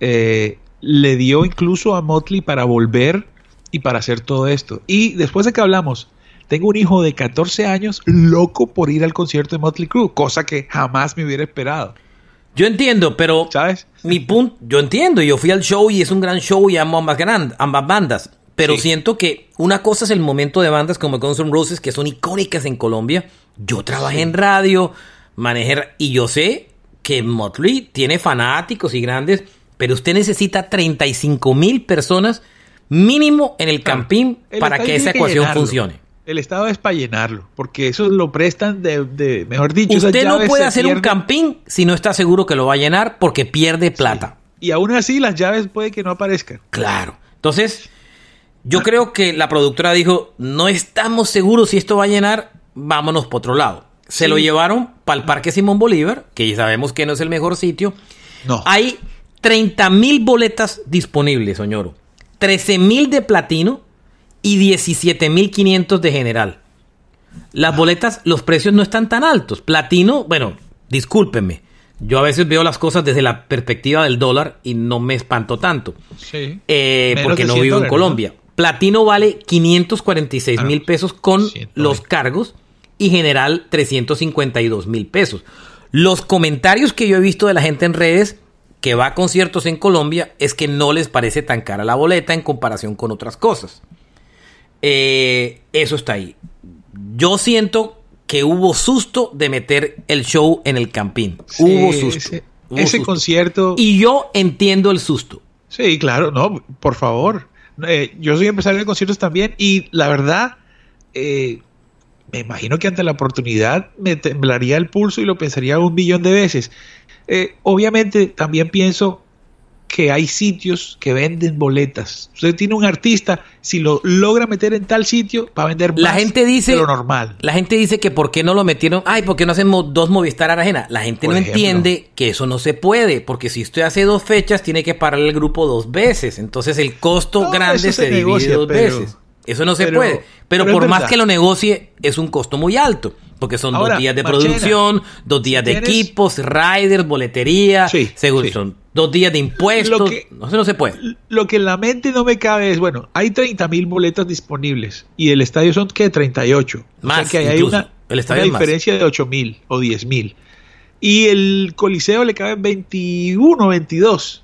eh, le dio incluso a Motley para volver y para hacer todo esto. Y después de que hablamos, tengo un hijo de 14 años loco por ir al concierto de Motley Crue, cosa que jamás me hubiera esperado. Yo entiendo, pero ¿Sabes? mi punto, yo entiendo, yo fui al show y es un gran show y amo ambas, gran- ambas bandas, pero Sí. siento que una cosa es el momento de bandas como Guns N' Roses que son icónicas en Colombia. Yo trabajé en radio, manejé y yo sé que Motley tiene fanáticos y grandes, pero usted necesita 35 mil personas mínimo en el campín El para que esa ecuación funcione. El estado es para llenarlo, porque eso lo prestan de, de- mejor dicho, Usted no puede hacer un campín si no está seguro que lo va a llenar porque pierde plata. Y aún así las llaves puede que no aparezcan. Claro. Entonces, yo creo que la productora dijo, no estamos seguros si esto va a llenar, vámonos por otro lado. Se Sí. lo llevaron para el Parque Simón Bolívar, que ya sabemos que no es el mejor sitio. No. Hay 30 mil boletas disponibles, Soñoro. 13 mil de platino y 17 mil 500 de general. Las boletas, los precios no están tan altos. Platino, bueno, discúlpenme. Yo a veces veo las cosas desde la perspectiva del dólar y no me espanto tanto. Sí. Eh, porque no 100 vivo en dólares, Colombia. Platino vale 546 Ah, mil pesos con 120. los cargos y general 352 mil pesos. Los comentarios que yo he visto de la gente en redes que va a conciertos en Colombia es que no les parece tan cara la boleta en comparación con otras cosas. Eh, eso está ahí. Yo siento que hubo susto de meter el show en el campín. Sí, hubo susto. Ese, hubo ese susto. concierto. Y yo entiendo el susto. Sí, claro, no, por favor. Eh, yo soy empresario de conciertos también y la verdad, eh, me imagino que ante la oportunidad me temblaría el pulso y lo pensaría un millón de veces. Eh, obviamente también pienso que hay sitios que venden boletas. Usted tiene un artista, si lo logra meter en tal sitio, va a vender más La gente dice de lo normal. La gente dice que por qué no lo metieron. Ay, ¿por qué no hacemos dos Movistar Aragena? La gente Por no ejemplo. entiende que eso no se puede, porque si usted hace dos fechas, tiene que parar el grupo dos veces. Entonces el costo No, grande se, se divide negocia, dos pero- veces. Eso no se pero- puede. Pero, por más que lo negocie, es un costo muy alto. Porque son Ahora, dos días de Marchena, producción, dos días de equipos, riders, boletería, Sí, seguro, sí. son dos días de impuestos. Lo que- no, no se puede. Lo que en la mente no me cabe es, bueno, hay 30 mil boletas disponibles y el estadio son que 38. Más, o sea que hay incluso. una, El estadio una más. diferencia de 8 mil o 10 mil. Y el coliseo le caben 21, 22.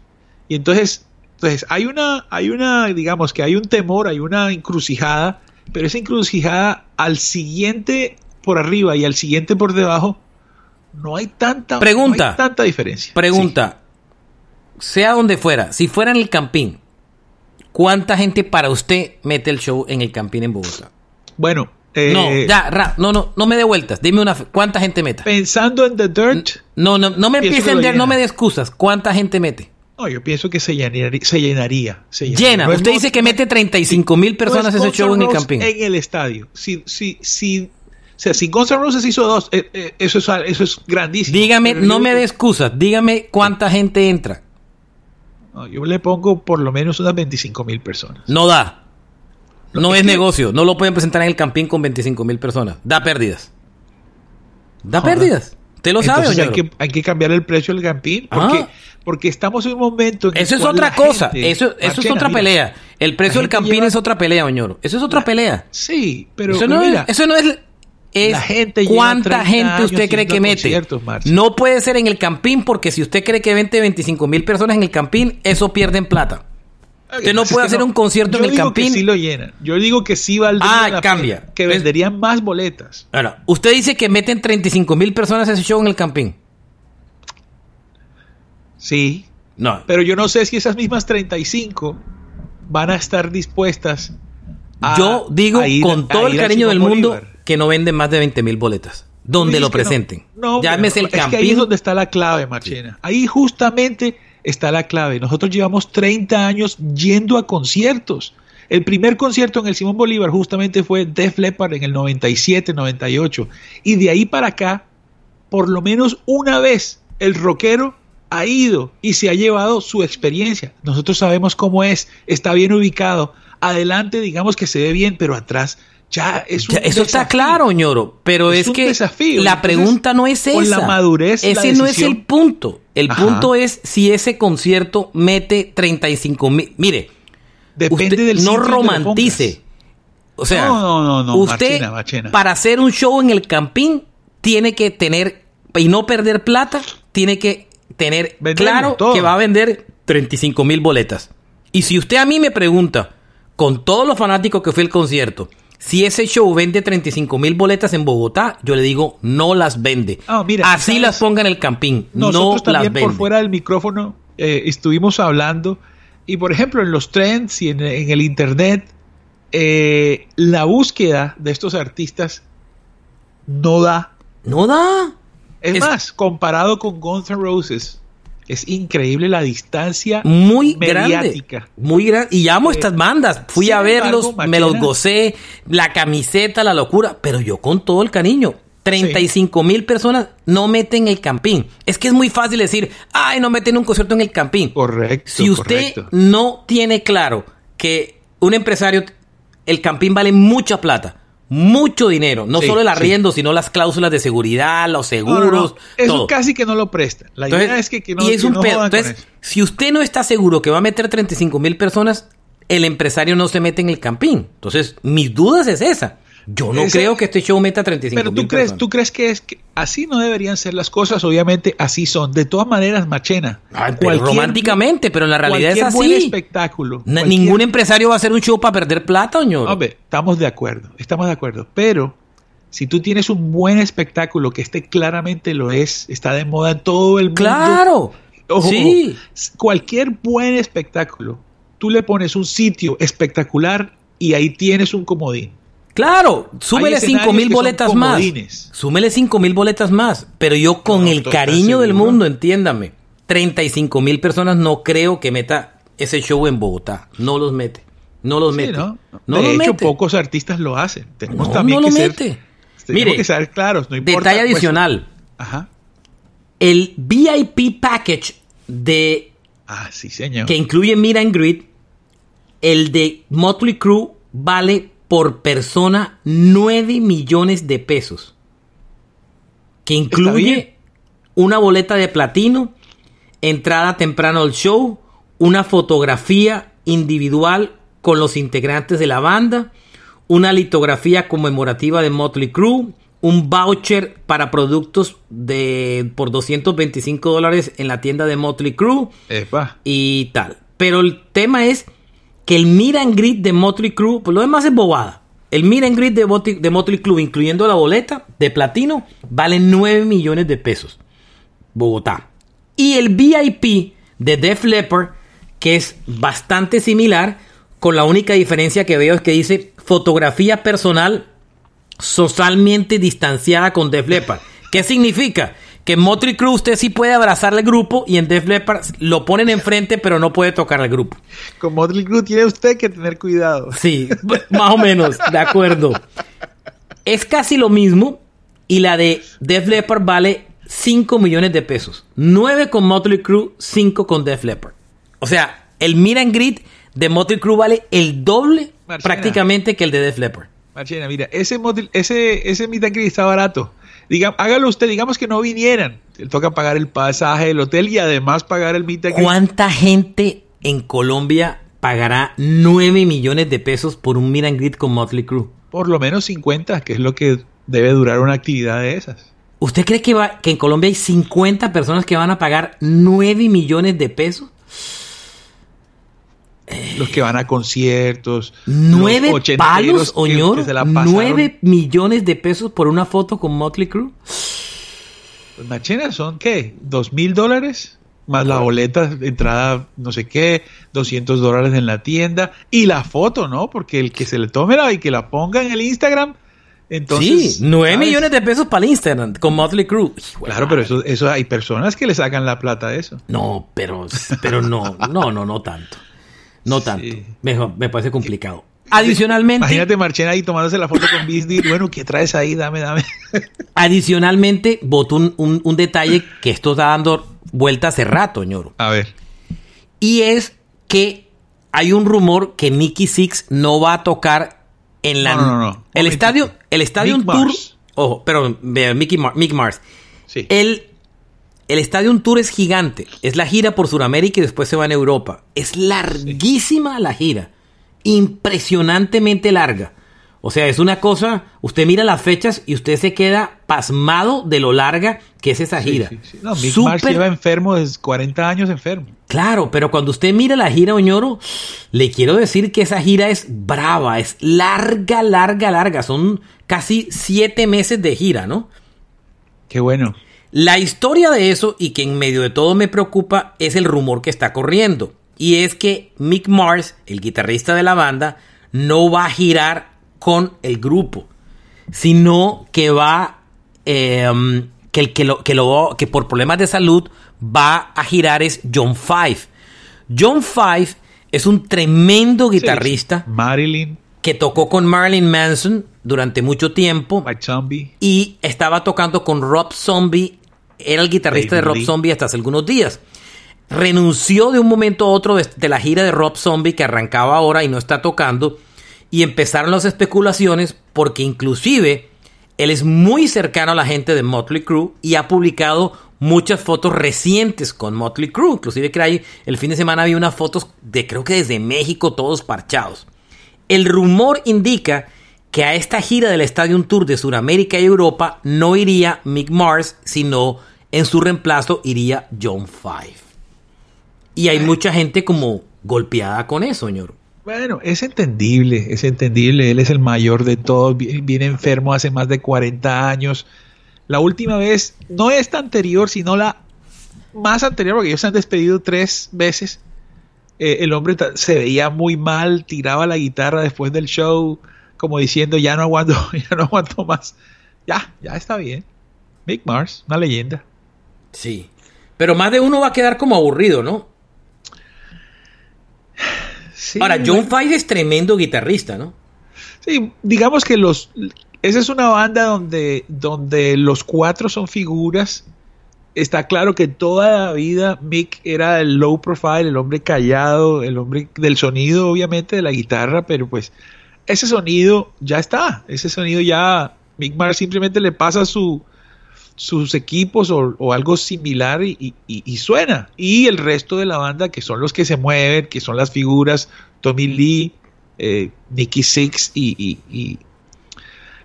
Y entonces, entonces hay una, hay una, digamos que hay un temor, hay una encrucijada, pero esa encrucijada al siguiente por arriba y al siguiente por debajo, no hay tanta, no Pregunta. hay tanta diferencia. Pregunta, sea donde fuera, si fuera en el Campín, ¿cuánta gente para usted mete el show en el Campín en Bogotá? Bueno, eh, no, ya, ra, no, no, no me dé vueltas. Dime una, ¿cuánta gente mete? pensando en The Dirt, No, no, no me Pienso empiece que a lo dar, no me dé excusas. ¿Cuánta gente mete? no, yo pienso que se llenaría. Se llenaría, se llenaría. Llena. No Usted dice que mete 35 mil personas no es ese show en el Campín. En el estadio. Si, si, si, sea, si Guns N' Roses hizo dos, eh, eh, eso, es, eso es grandísimo. Dígame, no me dé excusas. Dígame cuánta gente entra. no, yo le pongo por lo menos unas 25 mil personas. No da. No es que- negocio. No lo pueden presentar en el Campín con 25 mil personas. Da pérdidas. Da Joder. pérdidas. Usted lo sabe, Entonces hay Oñoro. que, hay que cambiar el precio del Campín. Porque, Ah. porque estamos en un momento en el Eso es otra cosa. eso eso es otra mira, pelea. El precio del Campín lleva- es otra pelea, Oñoro. Eso es otra pelea. Sí, pero, eso, pero no mira, es, eso no es. Es la gente ¿Cuánta 30 gente usted cree que mete? No puede ser en el Campín porque si usted cree que vende 25 mil personas en el Campín, eso pierden plata. Usted no puede hacer un concierto yo en el digo Campín. Que sí lo llenan. Yo digo que sí valdría Ah, la cambia. pena, que Es- venderían más boletas. Ahora, usted dice que meten 35 mil personas a ese show en el Campín. Sí, No. pero yo no sé si esas mismas 35 van a estar dispuestas a Yo digo a ir- con todo el cariño del mundo Bolívar. Que no venden más de 20 mil boletas. Donde lo que no. presenten. No, Llámese el Es que ahí Campín. es donde está la clave, Machena. Ahí justamente está la clave. Nosotros llevamos 30 años yendo a conciertos. El primer concierto en el Simón Bolívar justamente fue Def Leppard en el 97, 98. Y de ahí para acá, por lo menos una vez, el rockero ha ido y se ha llevado su experiencia. Nosotros sabemos cómo es, está bien ubicado. Adelante, digamos que se ve bien, pero atrás ya es un Ya, eso está claro, ñoro. Pero Es que desafío, la entonces, pregunta no es esa. con la madurez, la Ese no es el punto. El Ajá. punto es si ese concierto mete 35 mil. Mire, Depende usted del no romantice. O sea, No, no, no, no, usted Marchena, Marchena. para hacer un show en el Campín tiene que tener y no perder plata, tiene que tener claro todo. que va a vender 35 mil boletas. Y si usted a mí me pregunta, con todos los fanáticos que fue el concierto, si ese show vende 35 mil boletas en Bogotá, yo le digo, no las vende. Ah, mira, Así ¿sabes? las ponga en el Campín, no Nosotros las también vende. por fuera del micrófono eh, estuvimos hablando y por ejemplo en los trends y en, en el internet eh, la búsqueda de estos artistas no da. No da. Es, Es- más, comparado con Guns N' Roses, es increíble la distancia muy mediática. grande. Muy grande. Y amo estas bandas. Fui a verlos, embargo, me los gocé, la camiseta, la locura, pero yo con todo el cariño. 35 mil personas no meten el campín. Es que es muy fácil decir, ay, no meten un concierto en el campín. Correcto. Si usted correcto. no tiene claro que un empresario, el campín vale mucha plata, mucho dinero, no Sí, solo el sí. arriendo, sino las cláusulas de seguridad, los No, no, seguros, no, Eso todo. casi que no lo prestan. La Entonces, idea es que, que no, y es que un no pedo. Entonces, si usted no está seguro que va a meter 35 mil personas, el empresario no se mete en el campín. Entonces, mis dudas es esa. Yo no creo que este show meta 35 Pero mil tú crees, personas. tú crees que es que así no deberían ser las cosas, obviamente así son. De todas maneras, Machena. Ay, pero románticamente, pero en la realidad es cualquier buen así. espectáculo. Na- Ningún empresario va a hacer un show para perder plata, señor. Hombre, estamos de acuerdo, estamos de acuerdo. Pero si tú tienes un buen espectáculo, que este claramente lo es, está de moda en todo el mundo. claro. Ojo, sí. ojo, cualquier buen espectáculo, tú le pones un sitio espectacular y ahí tienes un comodín. Claro, súmele Hay 5 mil boletas más. Súmele 5 mil boletas más. Pero yo con No, el ¿tú estás cariño del mundo, entiéndame. 35 mil personas no creo que meta ese show en Bogotá. No los mete. No los Sí, mete. ¿no? No de los hecho, mete. pocos artistas lo hacen. Tenemos No, también no que lo ser, mete. tenemos Mire, que ser claros, no importa. Detalle pues, adicional. Ajá. El VIP package de Ah, sí, señor. que incluye Mira and Greet, el de Motley Crue vale por persona 9 millones de pesos. Que incluye una boleta de platino, entrada temprano al show, una fotografía individual con los integrantes de la banda, una litografía conmemorativa de Motley Crue, un voucher para productos de por 225 dólares en la tienda de Motley Crue Epa. y tal. Pero el tema es que el meet and greet de Motley Crue, pues lo demás es bobada. El meet and de, Moti- de Motley Club, incluyendo la boleta de platino, vale 9 millones de pesos. Bogotá. Y el VIP de Def Leppard, que es bastante similar, con la única diferencia que veo es que dice fotografía personal socialmente distanciada con Def Leppard. ¿Qué significa? Que en Motley Crue usted sí puede abrazar al grupo y en Def Leppard lo ponen enfrente pero no puede tocar al grupo. Con Motley Crue tiene usted que tener cuidado. Sí, más o menos, de acuerdo. Es casi lo mismo y la de Def Leppard vale 5 millones de pesos. 9 con Motley Crue, 5 con Def Leppard. O sea, el meet and greet de Motley Crue vale el doble prácticamente que el de Def Leppard. Marchena, mira, ese, Motley- ese, ese meet and greet está barato. Diga, hágalo usted, digamos que no vinieran. Le toca pagar el pasaje del hotel y además pagar el meet. ¿Cuánta gente en Colombia pagará 9 millones de pesos por un meet and greet con Motley Crue? Por lo menos 50, que es lo que debe durar una actividad de esas. ¿Usted cree que, va, que en Colombia hay 50 personas que van a pagar 9 millones de pesos? Los que van a conciertos. ¿Nueve palos, pasaron. ¿Nueve millones de pesos por una foto con Motley Crue? Pues, Machena, ¿son qué? ¿Dos mil dólares? Más la boleta, entrada, no sé qué, 200 dólares en la tienda. Y la foto, ¿no? Porque el que se le tome la y que la ponga en el Instagram, entonces... sí, 9 ¿sabes? millones de pesos para el Instagram con Motley Crue. Claro, pero eso, eso hay personas que le sacan la plata de eso. No, pero, pero no, no, no, no tanto. No tanto. Sí. Mejor, me parece complicado. Adicionalmente, Imagínate Marchena ahí tomándose la foto con Disney. Bueno, ¿qué traes ahí? Dame, dame. adicionalmente, voto un, un- un detalle que esto está dando vuelta hace rato, ñoro. A ver. Y es que hay un rumor que Nicky Six no va a tocar en la. No, no, no, no. El estadio, el estadio Tour. Mars. Ojo, perdón, ve, Mickey Mar- Mick Mars. Sí. El, el Estadio Tour es gigante. Es la gira por Sudamérica y después se va en Europa. Es larguísima la gira. Impresionantemente larga. O sea, es una cosa. Usted mira las fechas y usted se queda pasmado de lo larga que es esa gira. Sí, sí, sí. No, Mick Mars lleva enfermo desde 40 años enfermo. Claro, pero cuando usted mira la gira Oñoro, le quiero decir que esa gira es brava, es larga, larga, larga. Son casi siete meses de gira, ¿no? Qué bueno. La historia de eso, y que en medio de todo me preocupa, es el rumor que está corriendo. Y es que Mick Mars, el guitarrista de la banda, no va a girar con el grupo, sino que va, eh, que, el, que, lo, que, lo- que por problemas de salud va a girar es John Five. John Five es un tremendo guitarrista Marilyn, que tocó con Marilyn Manson durante mucho tiempo Zombie. y estaba tocando con Rob Zombie. Era el guitarrista de Rob Lee. Zombie hasta hace algunos días. Renunció de un momento a otro de, de la gira de Rob Zombie que arrancaba ahora y no está tocando. Y empezaron las especulaciones porque inclusive él es muy cercano a la gente de Motley Crue y ha publicado muchas fotos recientes con Motley Crue. Inclusive que hay, el fin de semana había unas fotos de creo que desde México todos parchados. El rumor indica que a esta gira del Stadium Tour de Sudamérica y Europa no iría Mick Mars, sino en su reemplazo iría John Five. Y hay mucha gente como golpeada con eso, señor. Bueno, es entendible, es entendible. Él es el mayor de todos, vi- viene enfermo hace más de 40 años. La última vez, no esta anterior, sino la más anterior, porque ellos se han despedido tres veces. Eh, el hombre se veía muy mal, tiraba la guitarra después del show, como diciendo, ya no aguanto, ya no aguanto más. Ya, ya está bien. Mick Mars, una leyenda. Sí. Pero más de uno va a quedar como aburrido, ¿no? Sí, Ahora, John bueno. Five es tremendo guitarrista, ¿no? Sí, digamos que los esa es una banda donde donde los cuatro son figuras. Está claro que toda la vida Mick era el low profile, el hombre callado, el hombre del sonido, obviamente, de la guitarra, pero pues ese sonido ya está. Ese sonido ya Mick Mars simplemente le pasa su sus equipos o, algo similar y, y- suena. Y el resto de la banda, que son los que se mueven, que son las figuras, Tommy Lee, eh, Nicky Six y-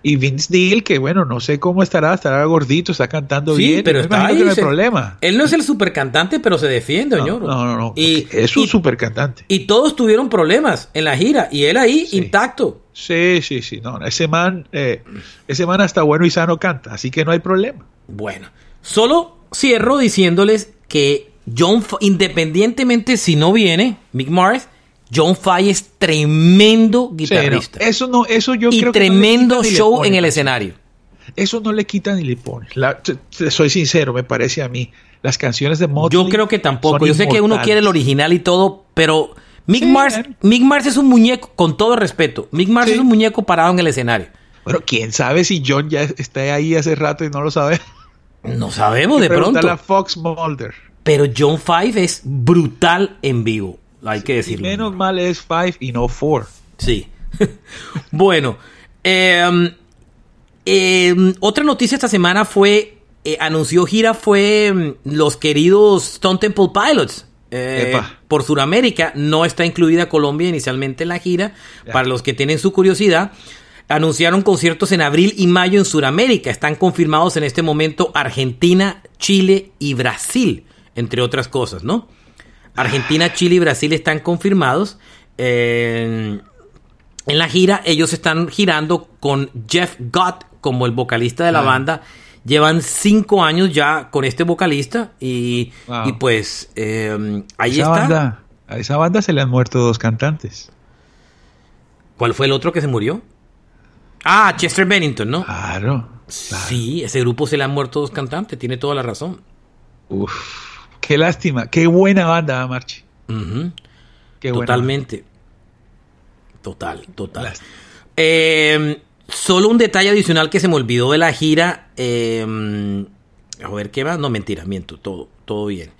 Y Vince Neil, que bueno, no sé cómo estará, estará gordito, está cantando Sí, bien. pero está ahí, que no hay se- problema. Él no es el super cantante, pero se defiende, Oñoro. No, no, no. Y, es un y- super cantante. y todos tuvieron problemas en la gira y él ahí intacto. Sí, sí, sí. No, no, ese man, eh, ese man hasta bueno y sano canta, así que no hay problema. Bueno, solo cierro diciéndoles que John, independientemente si no viene, Mick Mars, John Fay es tremendo Sí, no, guitarrista. eso no, eso yo y creo que no le tremendo show en el escenario. Eso no le quita ni le pone. La- te- te- soy sincero, me parece a mí. Las canciones de Motley Yo creo que tampoco. Yo sé que uno quiere el original y todo, pero Mick, Sí, Mars. Mick Mars es un muñeco, con todo respeto. Mick Mars Sí. es un muñeco parado en el escenario. Bueno, quién sabe si John ya está ahí hace rato y no lo sabe. No sabemos de pronto. a Fox Mulder. Pero John Five es brutal en vivo. Hay que Y decirlo. menos mal es Five y no Four. Sí. bueno, em, em, otra noticia esta semana fue, eh, anunció gira fue em, los queridos Stone Temple Pilots. eh, por Sudamérica, no está incluida Colombia inicialmente en la gira. Para los que tienen su curiosidad, anunciaron conciertos en abril y mayo en Sudamérica. Están confirmados en este momento Argentina, Chile y Brasil, entre otras cosas, ¿no? Argentina, Chile y Brasil están confirmados. Eh, en la gira, ellos están girando con Jeff Gott como el vocalista de la Ah. banda. Llevan cinco años ya con este vocalista y, Wow. y pues eh, ahí esa está. Banda, a esa banda se le han muerto dos cantantes. ¿Cuál fue el otro que se murió? Ah, Chester Bennington, ¿no? Claro. Sí, ese grupo se le han muerto dos cantantes, tiene toda la razón. Uf, qué lástima. Qué buena banda, ¿eh, Marchi. Qué buena Totalmente. Total, total. Eh, solo un detalle adicional que se me olvidó de la gira. eh, a ver qué más. No, mentira, miento. Todo, todo bien.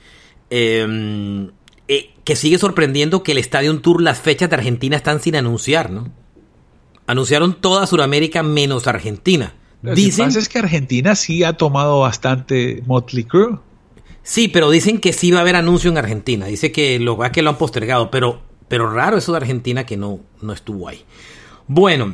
Eh, eh, que sigue sorprendiendo que el Stadium Tour, las fechas de Argentina están sin anunciar, ¿no? Anunciaron toda Sudamérica menos Argentina. Lo que pasa es que Argentina sí ha tomado bastante Motley Crue. Sí, pero dicen que sí va a haber anuncio en Argentina. Dice que lo, que lo han postergado, pero, pero raro eso de Argentina que no, no estuvo ahí. Bueno,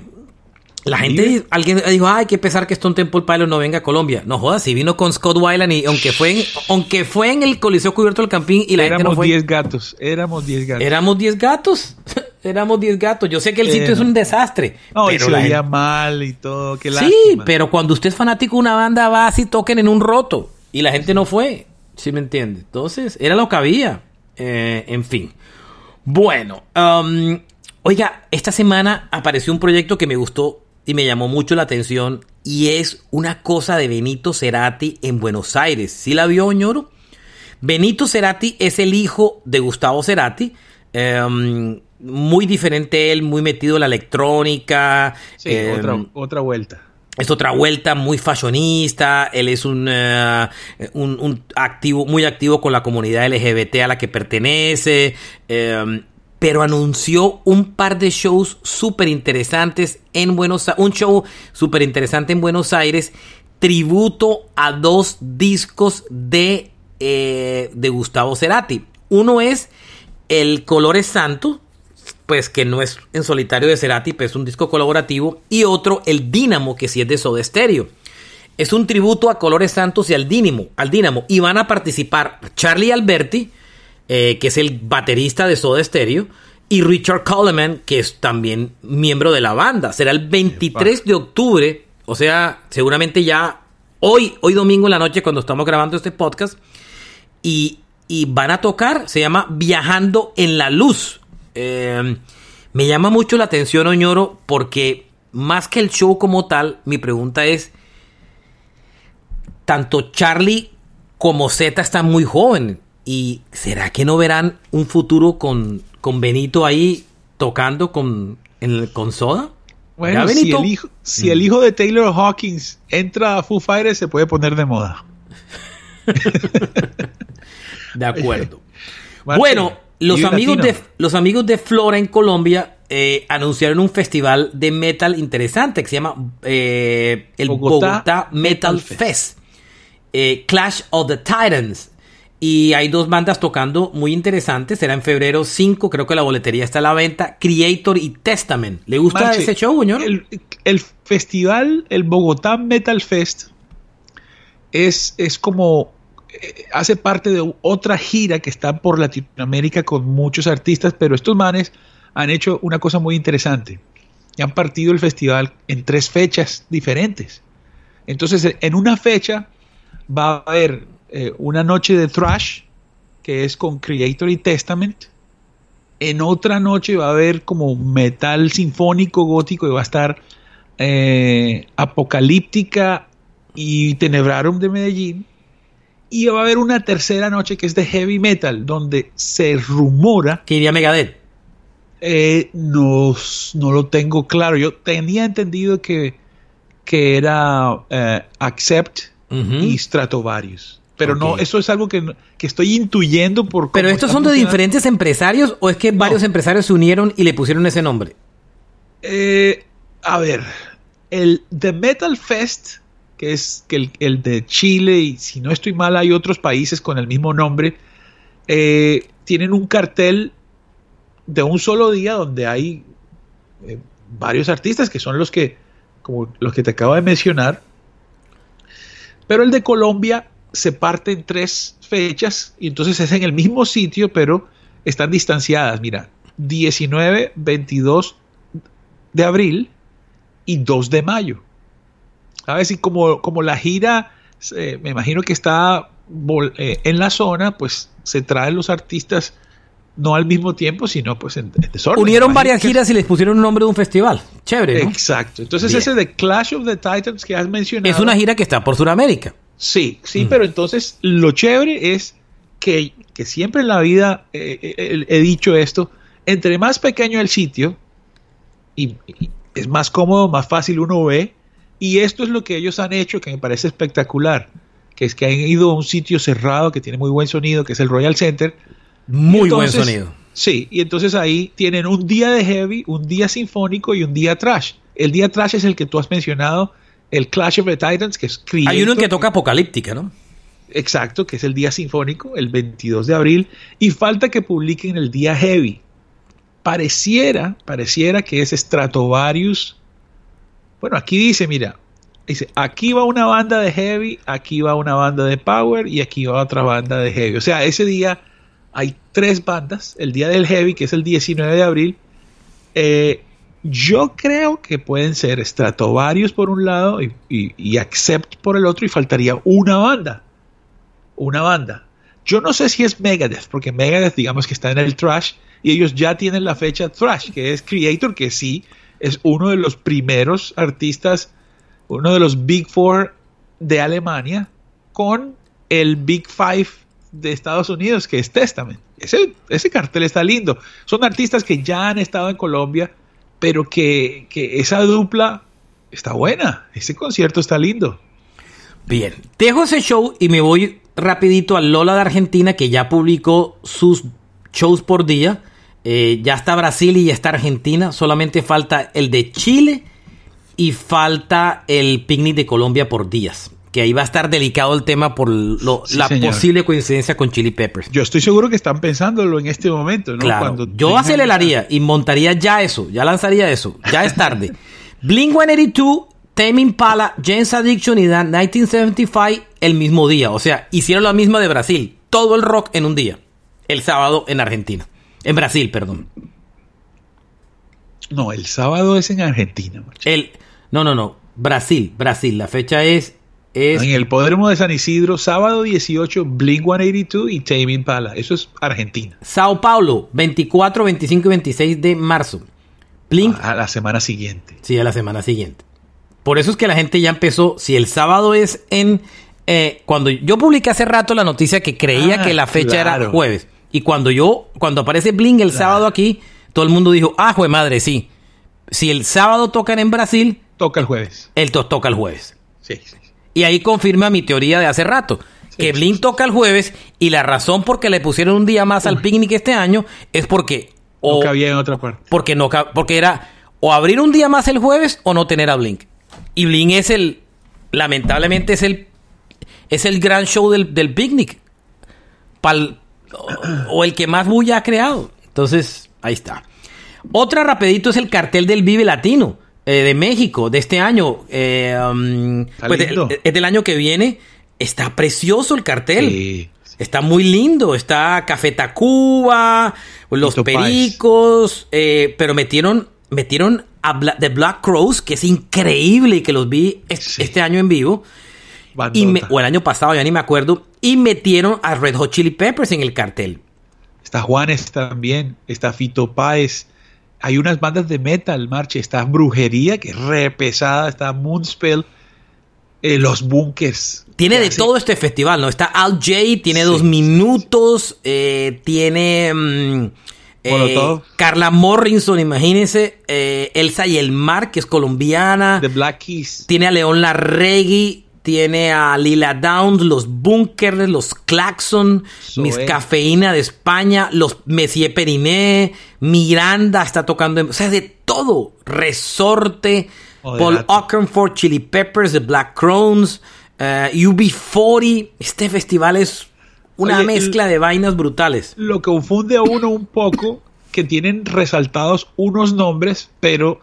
la gente, alguien dijo, ay, qué pesar que Stone Temple Pilot no venga a Colombia. No jodas, si vino con Scott Weiland y aunque fue en, aunque fue en el Coliseo Cubierto del Campín y la gente no éramos fue. 10 gatos. Éramos 10 gatos. Éramos 10 gatos. Éramos 10 gatos. Yo sé que el Eh, sitio es un desastre. no, y pero se gente- mal y todo. Qué Sí, lástima. pero cuando usted es fanático de una banda, va así toquen en un roto. Y la gente no fue. ¿Sí me entiende? Entonces, era lo que había. Eh, en fin. Bueno, um, oiga, esta semana apareció un proyecto que me gustó y me llamó mucho la atención. Y es una cosa de Benito Cerati en Buenos Aires. ¿Sí la vio, ñoro? Benito Cerati es el hijo de Gustavo Cerati. em, muy diferente él, muy metido en la electrónica. Sí, em, otra, otra vuelta. Es otra vuelta muy fashionista. Él es un, eh, un, activo, muy activo con la comunidad LGBT a la que pertenece. eh, pero anunció un par de shows súper interesantes en Buenos Aires. Un show súper interesante en Buenos Aires. Tributo a dos discos de, eh, de Gustavo Cerati. Uno es El Colores Santo, pues que no es en solitario de Cerati, es un disco colaborativo, y otro, El Dínamo, que sí es de Soda Stereo. Es un tributo a Colores Santos y al Dínamo, al Dínamo, y van a participar Charlie Alberti, eh, que es el baterista de Soda Stereo, y Richard Coleman, que es también miembro de la banda. Será el 23 de octubre, o sea, seguramente ya hoy, hoy domingo en la noche cuando estamos grabando este podcast, y, y van a tocar, se llama Viajando en la Luz. Eh, me llama mucho la atención, Oñoro, porque más que el show como tal, mi pregunta es, tanto Charlie como Z están muy jóvenes, y ¿será que no verán un futuro con, con Benito ahí tocando con, en el- con Soda? Bueno, ¿Ya, si, el hijo, si el hijo de Taylor Hawkins entra a Foo Fighters, se puede poner de moda. De acuerdo. Bueno, los amigos, de, los amigos de Flora en Colombia eh, anunciaron un festival de metal interesante que se llama eh, el Bogotá, Bogotá Metal Metal Fest. Eh, Clash of the Titans. Y hay dos bandas tocando muy interesantes. Será en febrero 5. Creo que la boletería está a la venta. Creator y Testament. ¿Le gusta Marche, ese show, señor? El, el festival, el Bogotá Metal Fest, es, es como. Hace parte de otra gira que está por Latinoamérica con muchos artistas, pero estos manes han hecho una cosa muy interesante. Han partido el festival en tres fechas diferentes. Entonces, en una fecha va a haber eh, una noche de thrash, que es con Creator y Testament. En otra noche va a haber como metal sinfónico gótico y va a estar eh, Apocalíptica y Tenebrarum de Medellín. Y va a haber una tercera noche que es de heavy metal, donde se rumora. Que iría Megadeth. Eh, no, no lo tengo claro. Yo tenía entendido que, que era eh, Accept y Stratovarius. Pero no, eso es algo que, que estoy intuyendo por ¿Pero estos son de diferentes empresarios o es que varios empresarios se unieron y le pusieron ese nombre? Eh, a ver, el The Metal Fest, que es que el, el de Chile, y si no estoy mal, hay otros países con el mismo nombre, eh, tienen un cartel de un solo día donde hay eh, varios artistas que son los que, como los que te acabo de mencionar. Pero el de Colombia se parte en tres fechas y entonces es en el mismo sitio, pero están distanciadas. Mira, 19, 22 de abril y 2 de mayo. ¿Sabes? Y como, como la gira, eh, me imagino que está eh, en la zona, pues se traen los artistas no al mismo tiempo, sino pues en, en desorden. Unieron varias giras y les pusieron un nombre de un festival. Chévere, ¿no? Exacto. Entonces Bien. ese de Clash of the Titans que has mencionado. Es una gira que está por Sudamérica. Sí, sí, Mm. pero entonces lo chévere es que, que siempre en la vida eh, eh, he dicho esto, entre más pequeño el sitio, y, y es más cómodo, más fácil uno ve, y esto es lo que ellos han hecho que me parece espectacular, que es que han ido a un sitio cerrado que tiene muy buen sonido, que es el Royal Center. Muy buen sonido. Sí, y entonces ahí tienen un día de heavy, un día sinfónico y un día trash. El día trash es el que tú has mencionado, el Clash of the Titans, que es Hay uno Creator, que toca Apocalíptica, ¿no? Exacto, que es el día sinfónico, el 22 de abril, y falta que publiquen el día heavy. Pareciera, pareciera que es Stratovarius. Bueno, aquí dice, mira, dice, aquí va una banda de heavy, aquí va una banda de power y aquí va otra banda de heavy. O sea, ese día hay tres bandas, el día del heavy, que es el 19 de abril. Eh, yo creo que pueden ser Stratovarius por un lado y, y- Accept por el otro y faltaría una banda. Una banda. Yo no sé si es Megadeth, porque Megadeth digamos que está en el trash y ellos ya tienen la fecha trash, que es Creator, que sí es uno de los primeros artistas, uno de los Big Four de Alemania, con el Big Five de Estados Unidos, que es Testament. Ese, ese cartel está lindo. Son artistas que ya han estado en Colombia, pero que, que esa dupla está buena. Ese concierto está lindo. Bien, dejo ese show y me voy rapidito al Lola de Argentina que ya publicó sus shows por día. Eh, ya está Brasil y ya está Argentina. Solamente falta el de Chile y falta el picnic de Colombia por días. Que ahí va a estar delicado el tema por lo- Sí, la señor. posible coincidencia con Chili Peppers. Yo estoy seguro que están pensándolo en este momento, ¿no? Claro, Cuando yo aceleraría y montaría ya eso, ya lanzaría eso, ya es tarde. Blink 182, Tame Impala, James Addiction y The 1975 el mismo día, o sea, hicieron la misma de Brasil, todo el rock en un día, el sábado en Argentina, en Brasil, perdón. No, el sábado es en Argentina. macho. El, no, no, no, Brasil, Brasil, la fecha es, es En el Podremo de San Isidro, sábado 18, Blink 182 y Tame Impala. Eso es Argentina. Sao Paulo, 24, 25 y 26 de marzo. Blink A la semana siguiente. Sí, a la semana siguiente. Por eso es que la gente ya empezó. Si el sábado es en. eh, cuando yo publiqué hace rato la noticia que creía Ah, que la fecha era claro. jueves. Y cuando yo. Cuando aparece Bling el sábado aquí, todo el mundo dijo: Ah, jue madre, sí. Si el sábado tocan en Brasil, Toca el jueves. el to- toca el jueves. Sí, sí. Y ahí confirma mi teoría de hace rato. que Blink toca el jueves y la razón por que le pusieron un día más al picnic este año es porque. No o- cabía en otra parte. porque no porque era o abrir un día más el jueves o no tener a Blink. Y Blink es el lamentablemente es el es el gran show del, del picnic. pal- o, o el que más bulla ha creado. Entonces, ahí está. Otra rapidito es el cartel del Vive Latino eh, de México de este año. eh, um, pues, de- lindo. es del año que viene. Está precioso el cartel. Sí. Está muy lindo. Está Café Tacuba, los Tito. Pericos, eh, pero metieron, metieron a Bla- The Black Crows, que es increíble y que los vi es- Sí. este año en vivo. Y me- o el año pasado, ya ni me acuerdo. Y metieron a Red Hot Chili Peppers en el cartel. Está Juanes también, está Fito Páez. Hay unas bandas de metal, Marche. Está Brujería, que es re pesada. Está Moonspell. eh, los Bunkers. Tiene de hace- todo este festival, ¿no? Está Al J, tiene Sí, dos minutos, eh, tiene mm, eh. Carla Morrison, imagínense, Elsa y el Mar, que es colombiana, The Black Keys. tiene a León Larregui, tiene a Lila Downs, los Bunkers, los Claxon, Zoé. Miss Cafeína de España, los Messier Periné, Miranda está tocando, o sea, de todo, Resorte, Paul. Oakenfold, Chili Peppers, The Black Crowns, eh, UB40, este festival es una Oye, mezcla de vainas brutales. Lo confunde a uno un poco, que tienen resaltados unos nombres, pero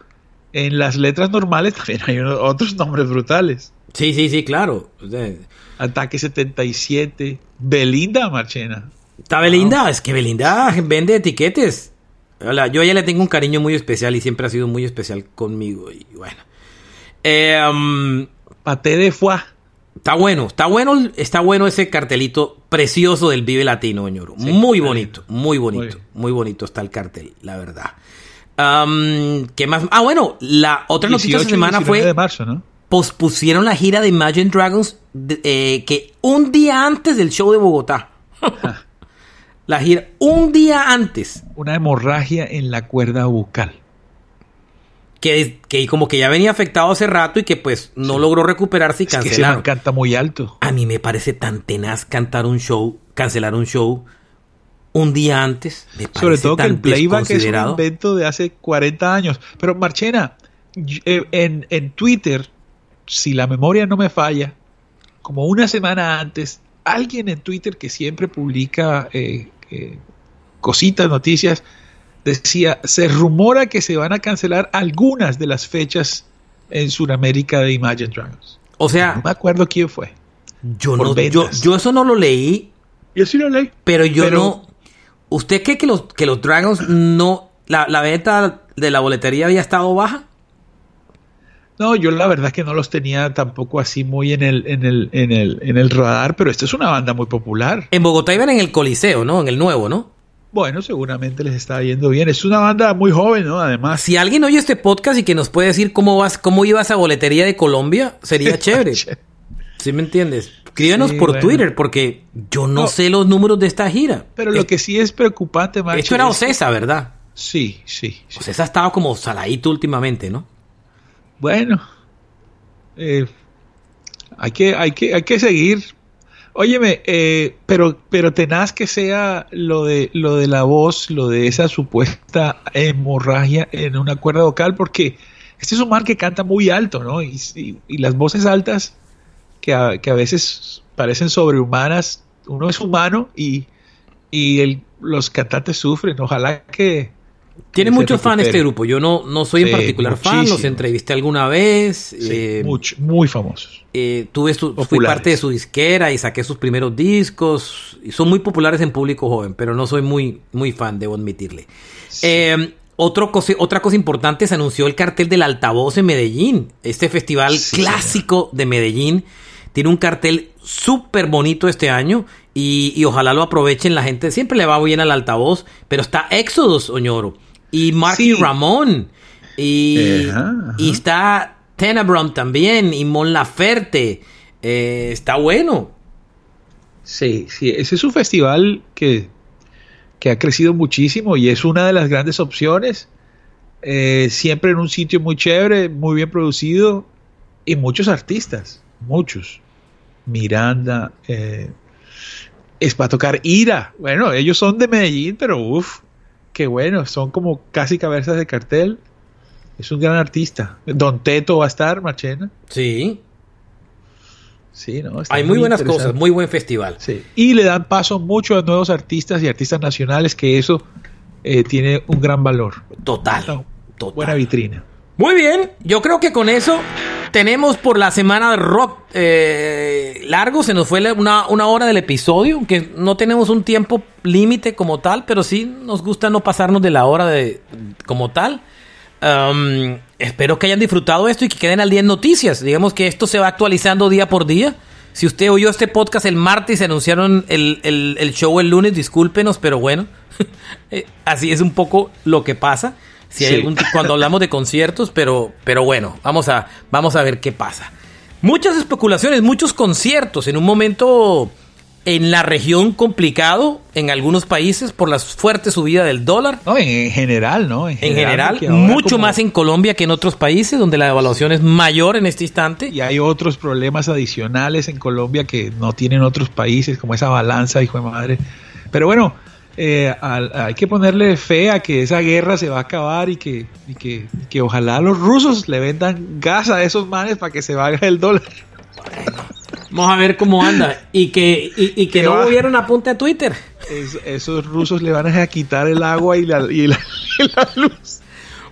en las letras normales también hay unos- otros nombres brutales. Sí, sí, sí, claro. Ataque 77. Belinda Marchena. Está Belinda, es que Belinda vende etiquetes. Hola, yo a ella le tengo un cariño muy especial y siempre ha sido muy especial conmigo. Y bueno. Eh, um, Paté de Foie. está bueno, está bueno, está bueno ese cartelito precioso del Vive Latino, señor. Sí, muy bonito, muy Muy bonito, muy bonito está el cartel, la verdad. Um, ¿Qué más? Ah, bueno, la otra noticia de 18 esta y semana 19 fue de marzo, ¿no? pospusieron la gira de Imagine Dragons de- eh, que un día antes del show de Bogotá. la gira un día antes. Una hemorragia en la cuerda bucal. Que, que como que ya venía afectado hace rato y que pues no logró recuperarse y Es que canta muy alto. A mí me parece tan tenaz cantar un show, cancelar un show un día antes. Me parece Sobre todo que el playback es un invento de hace 40 años. Pero Marchena, eh, en, en Twitter, si la memoria no me falla, como una semana antes, alguien en Twitter que siempre publica eh, eh, cositas, noticias, decía, se rumora que se van a cancelar algunas de las fechas en Sudamérica de Imagine Dragons. O No sea, me acuerdo quién fue. yo, no, yo, yo eso no lo leí, Yo sí lo leí. pero yo Pero- no... ¿Usted cree que los, que los Dragons no... La, la venta de la boletería había estado baja? No, yo la verdad que no los tenía tampoco así muy en el, en el, en el, en el radar, pero esta es una banda muy popular. En Bogotá iban en el Coliseo, ¿no? En el nuevo, ¿no? Bueno, seguramente les está yendo bien. Es una banda muy joven, ¿no? Además. Si alguien oye este podcast y que nos puede decir cómo vas, cómo iba esa boletería de Colombia, sería chévere. ¿Sí me entiendes? Escríbanos Sí, por bueno. Twitter, porque yo no, No. sé los números de esta gira. Pero lo Es- que sí es preocupante, Marche, Esto era Ocesa, ¿verdad? Sí, sí. sí. Ocesa ha estado como saladito últimamente, ¿no? Bueno, eh, hay, que, hay, que, hay que seguir. Óyeme, eh, pero, pero tenaz que sea lo de, lo de la voz, lo de esa supuesta hemorragia en una cuerda vocal, porque este es un man que canta muy alto, ¿no? Y, y- y las voces altas, que a, que a veces parecen sobrehumanas, uno es humano y, y el- los cantantes sufren. Ojalá que, Tiene muchos fans este grupo. Yo no, no soy en Sí, particular fan, los entrevisté alguna vez. Sí, eh, mucho- muy famosos. eh, tuve su- fui parte de su disquera y saqué sus primeros discos. Y son muy populares en público joven, pero no soy muy, muy fan, debo admitirle. Eh, otro cosa- otra cosa importante, se anunció el cartel del altavoz en Medellín. Este festival Sí, clásico de Medellín. Tiene un cartel súper bonito este año y, y ojalá lo aprovechen. La gente siempre le va bien al altavoz, pero está Exodus, Oñoro. Y Marky Sí. Ramón. Y, Ajá, ajá. y está Tenebrum también. Y Mon Laferte. Eh, está bueno. Sí, sí, ese es un festival que, que ha crecido muchísimo y es una de las grandes opciones. Eh, siempre en un sitio muy chévere, muy bien producido y muchos artistas, muchos. Miranda, eh, es para tocar Ira. Bueno, ellos son de Medellín, pero uff, qué bueno, son como casi cabezas de cartel. Es un gran artista. Don Teto va a estar, Machena. Sí. Sí, no, Hay muy buenas cosas, muy buen festival. Sí. Y le dan paso mucho a nuevos artistas y artistas nacionales, que eso eh, tiene un gran valor. Total, total. Buena vitrina. Muy bien, yo creo que con eso tenemos por la semana de rock eh, largo, se nos fue una, una hora del episodio, que no tenemos un tiempo límite como tal, pero sí nos gusta no pasarnos de la hora de como tal. Um, espero que hayan disfrutado esto y que queden al día en noticias. Digamos que esto se va actualizando día por día. Si usted oyó este podcast el martes y anunciaron el, el- el show el lunes, discúlpenos, pero bueno, eh, así es un poco lo que pasa. Si hay Sí. algún- cuando hablamos de conciertos, pero, pero bueno, vamos a, vamos a ver qué pasa. Muchas especulaciones, muchos conciertos en un momento en la región complicado en algunos países por la fuerte subida del dólar. No, en, en general, ¿no? En general, porque ahora mucho como- más en Colombia que en otros países donde la devaluación es mayor en este instante. Y hay otros problemas adicionales en Colombia que no tienen otros países, como esa balanza, hijo de madre. Pero bueno, eh, al- hay que ponerle fe a que esa guerra se va a acabar y que, y que, y que ojalá los rusos le vendan gas a esos manes para que se baje el dólar. Vamos a ver cómo anda. Y que, y, y que Que no va. movieron a punta de Twitter. Es- esos rusos le van a quitar el agua y la, y la, y la luz.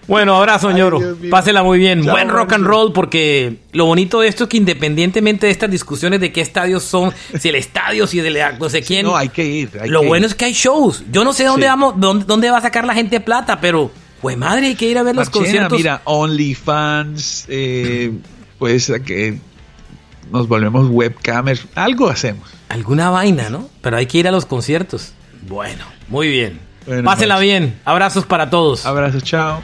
Bueno, abrazo, ñoro. Pásela muy bien. Chao, Buen rock and roll, porque lo bonito de esto es que independientemente de estas discusiones de qué estadios son, si el estadio, si el no sé quién. No, hay que ir. hay lo que bueno ir. es que hay shows. Yo no sé dónde Sí. vamos, dónde, dónde va a sacar la gente plata, pero, pues madre, hay que ir a ver los conciertos. Mira, OnlyFans, eh, pues que nos volvemos webcamers, algo hacemos. Alguna vaina, ¿no? Pero hay que ir a los conciertos. Bueno, muy bien. Bueno, pues. bien. Abrazos para todos. Abrazos, chao.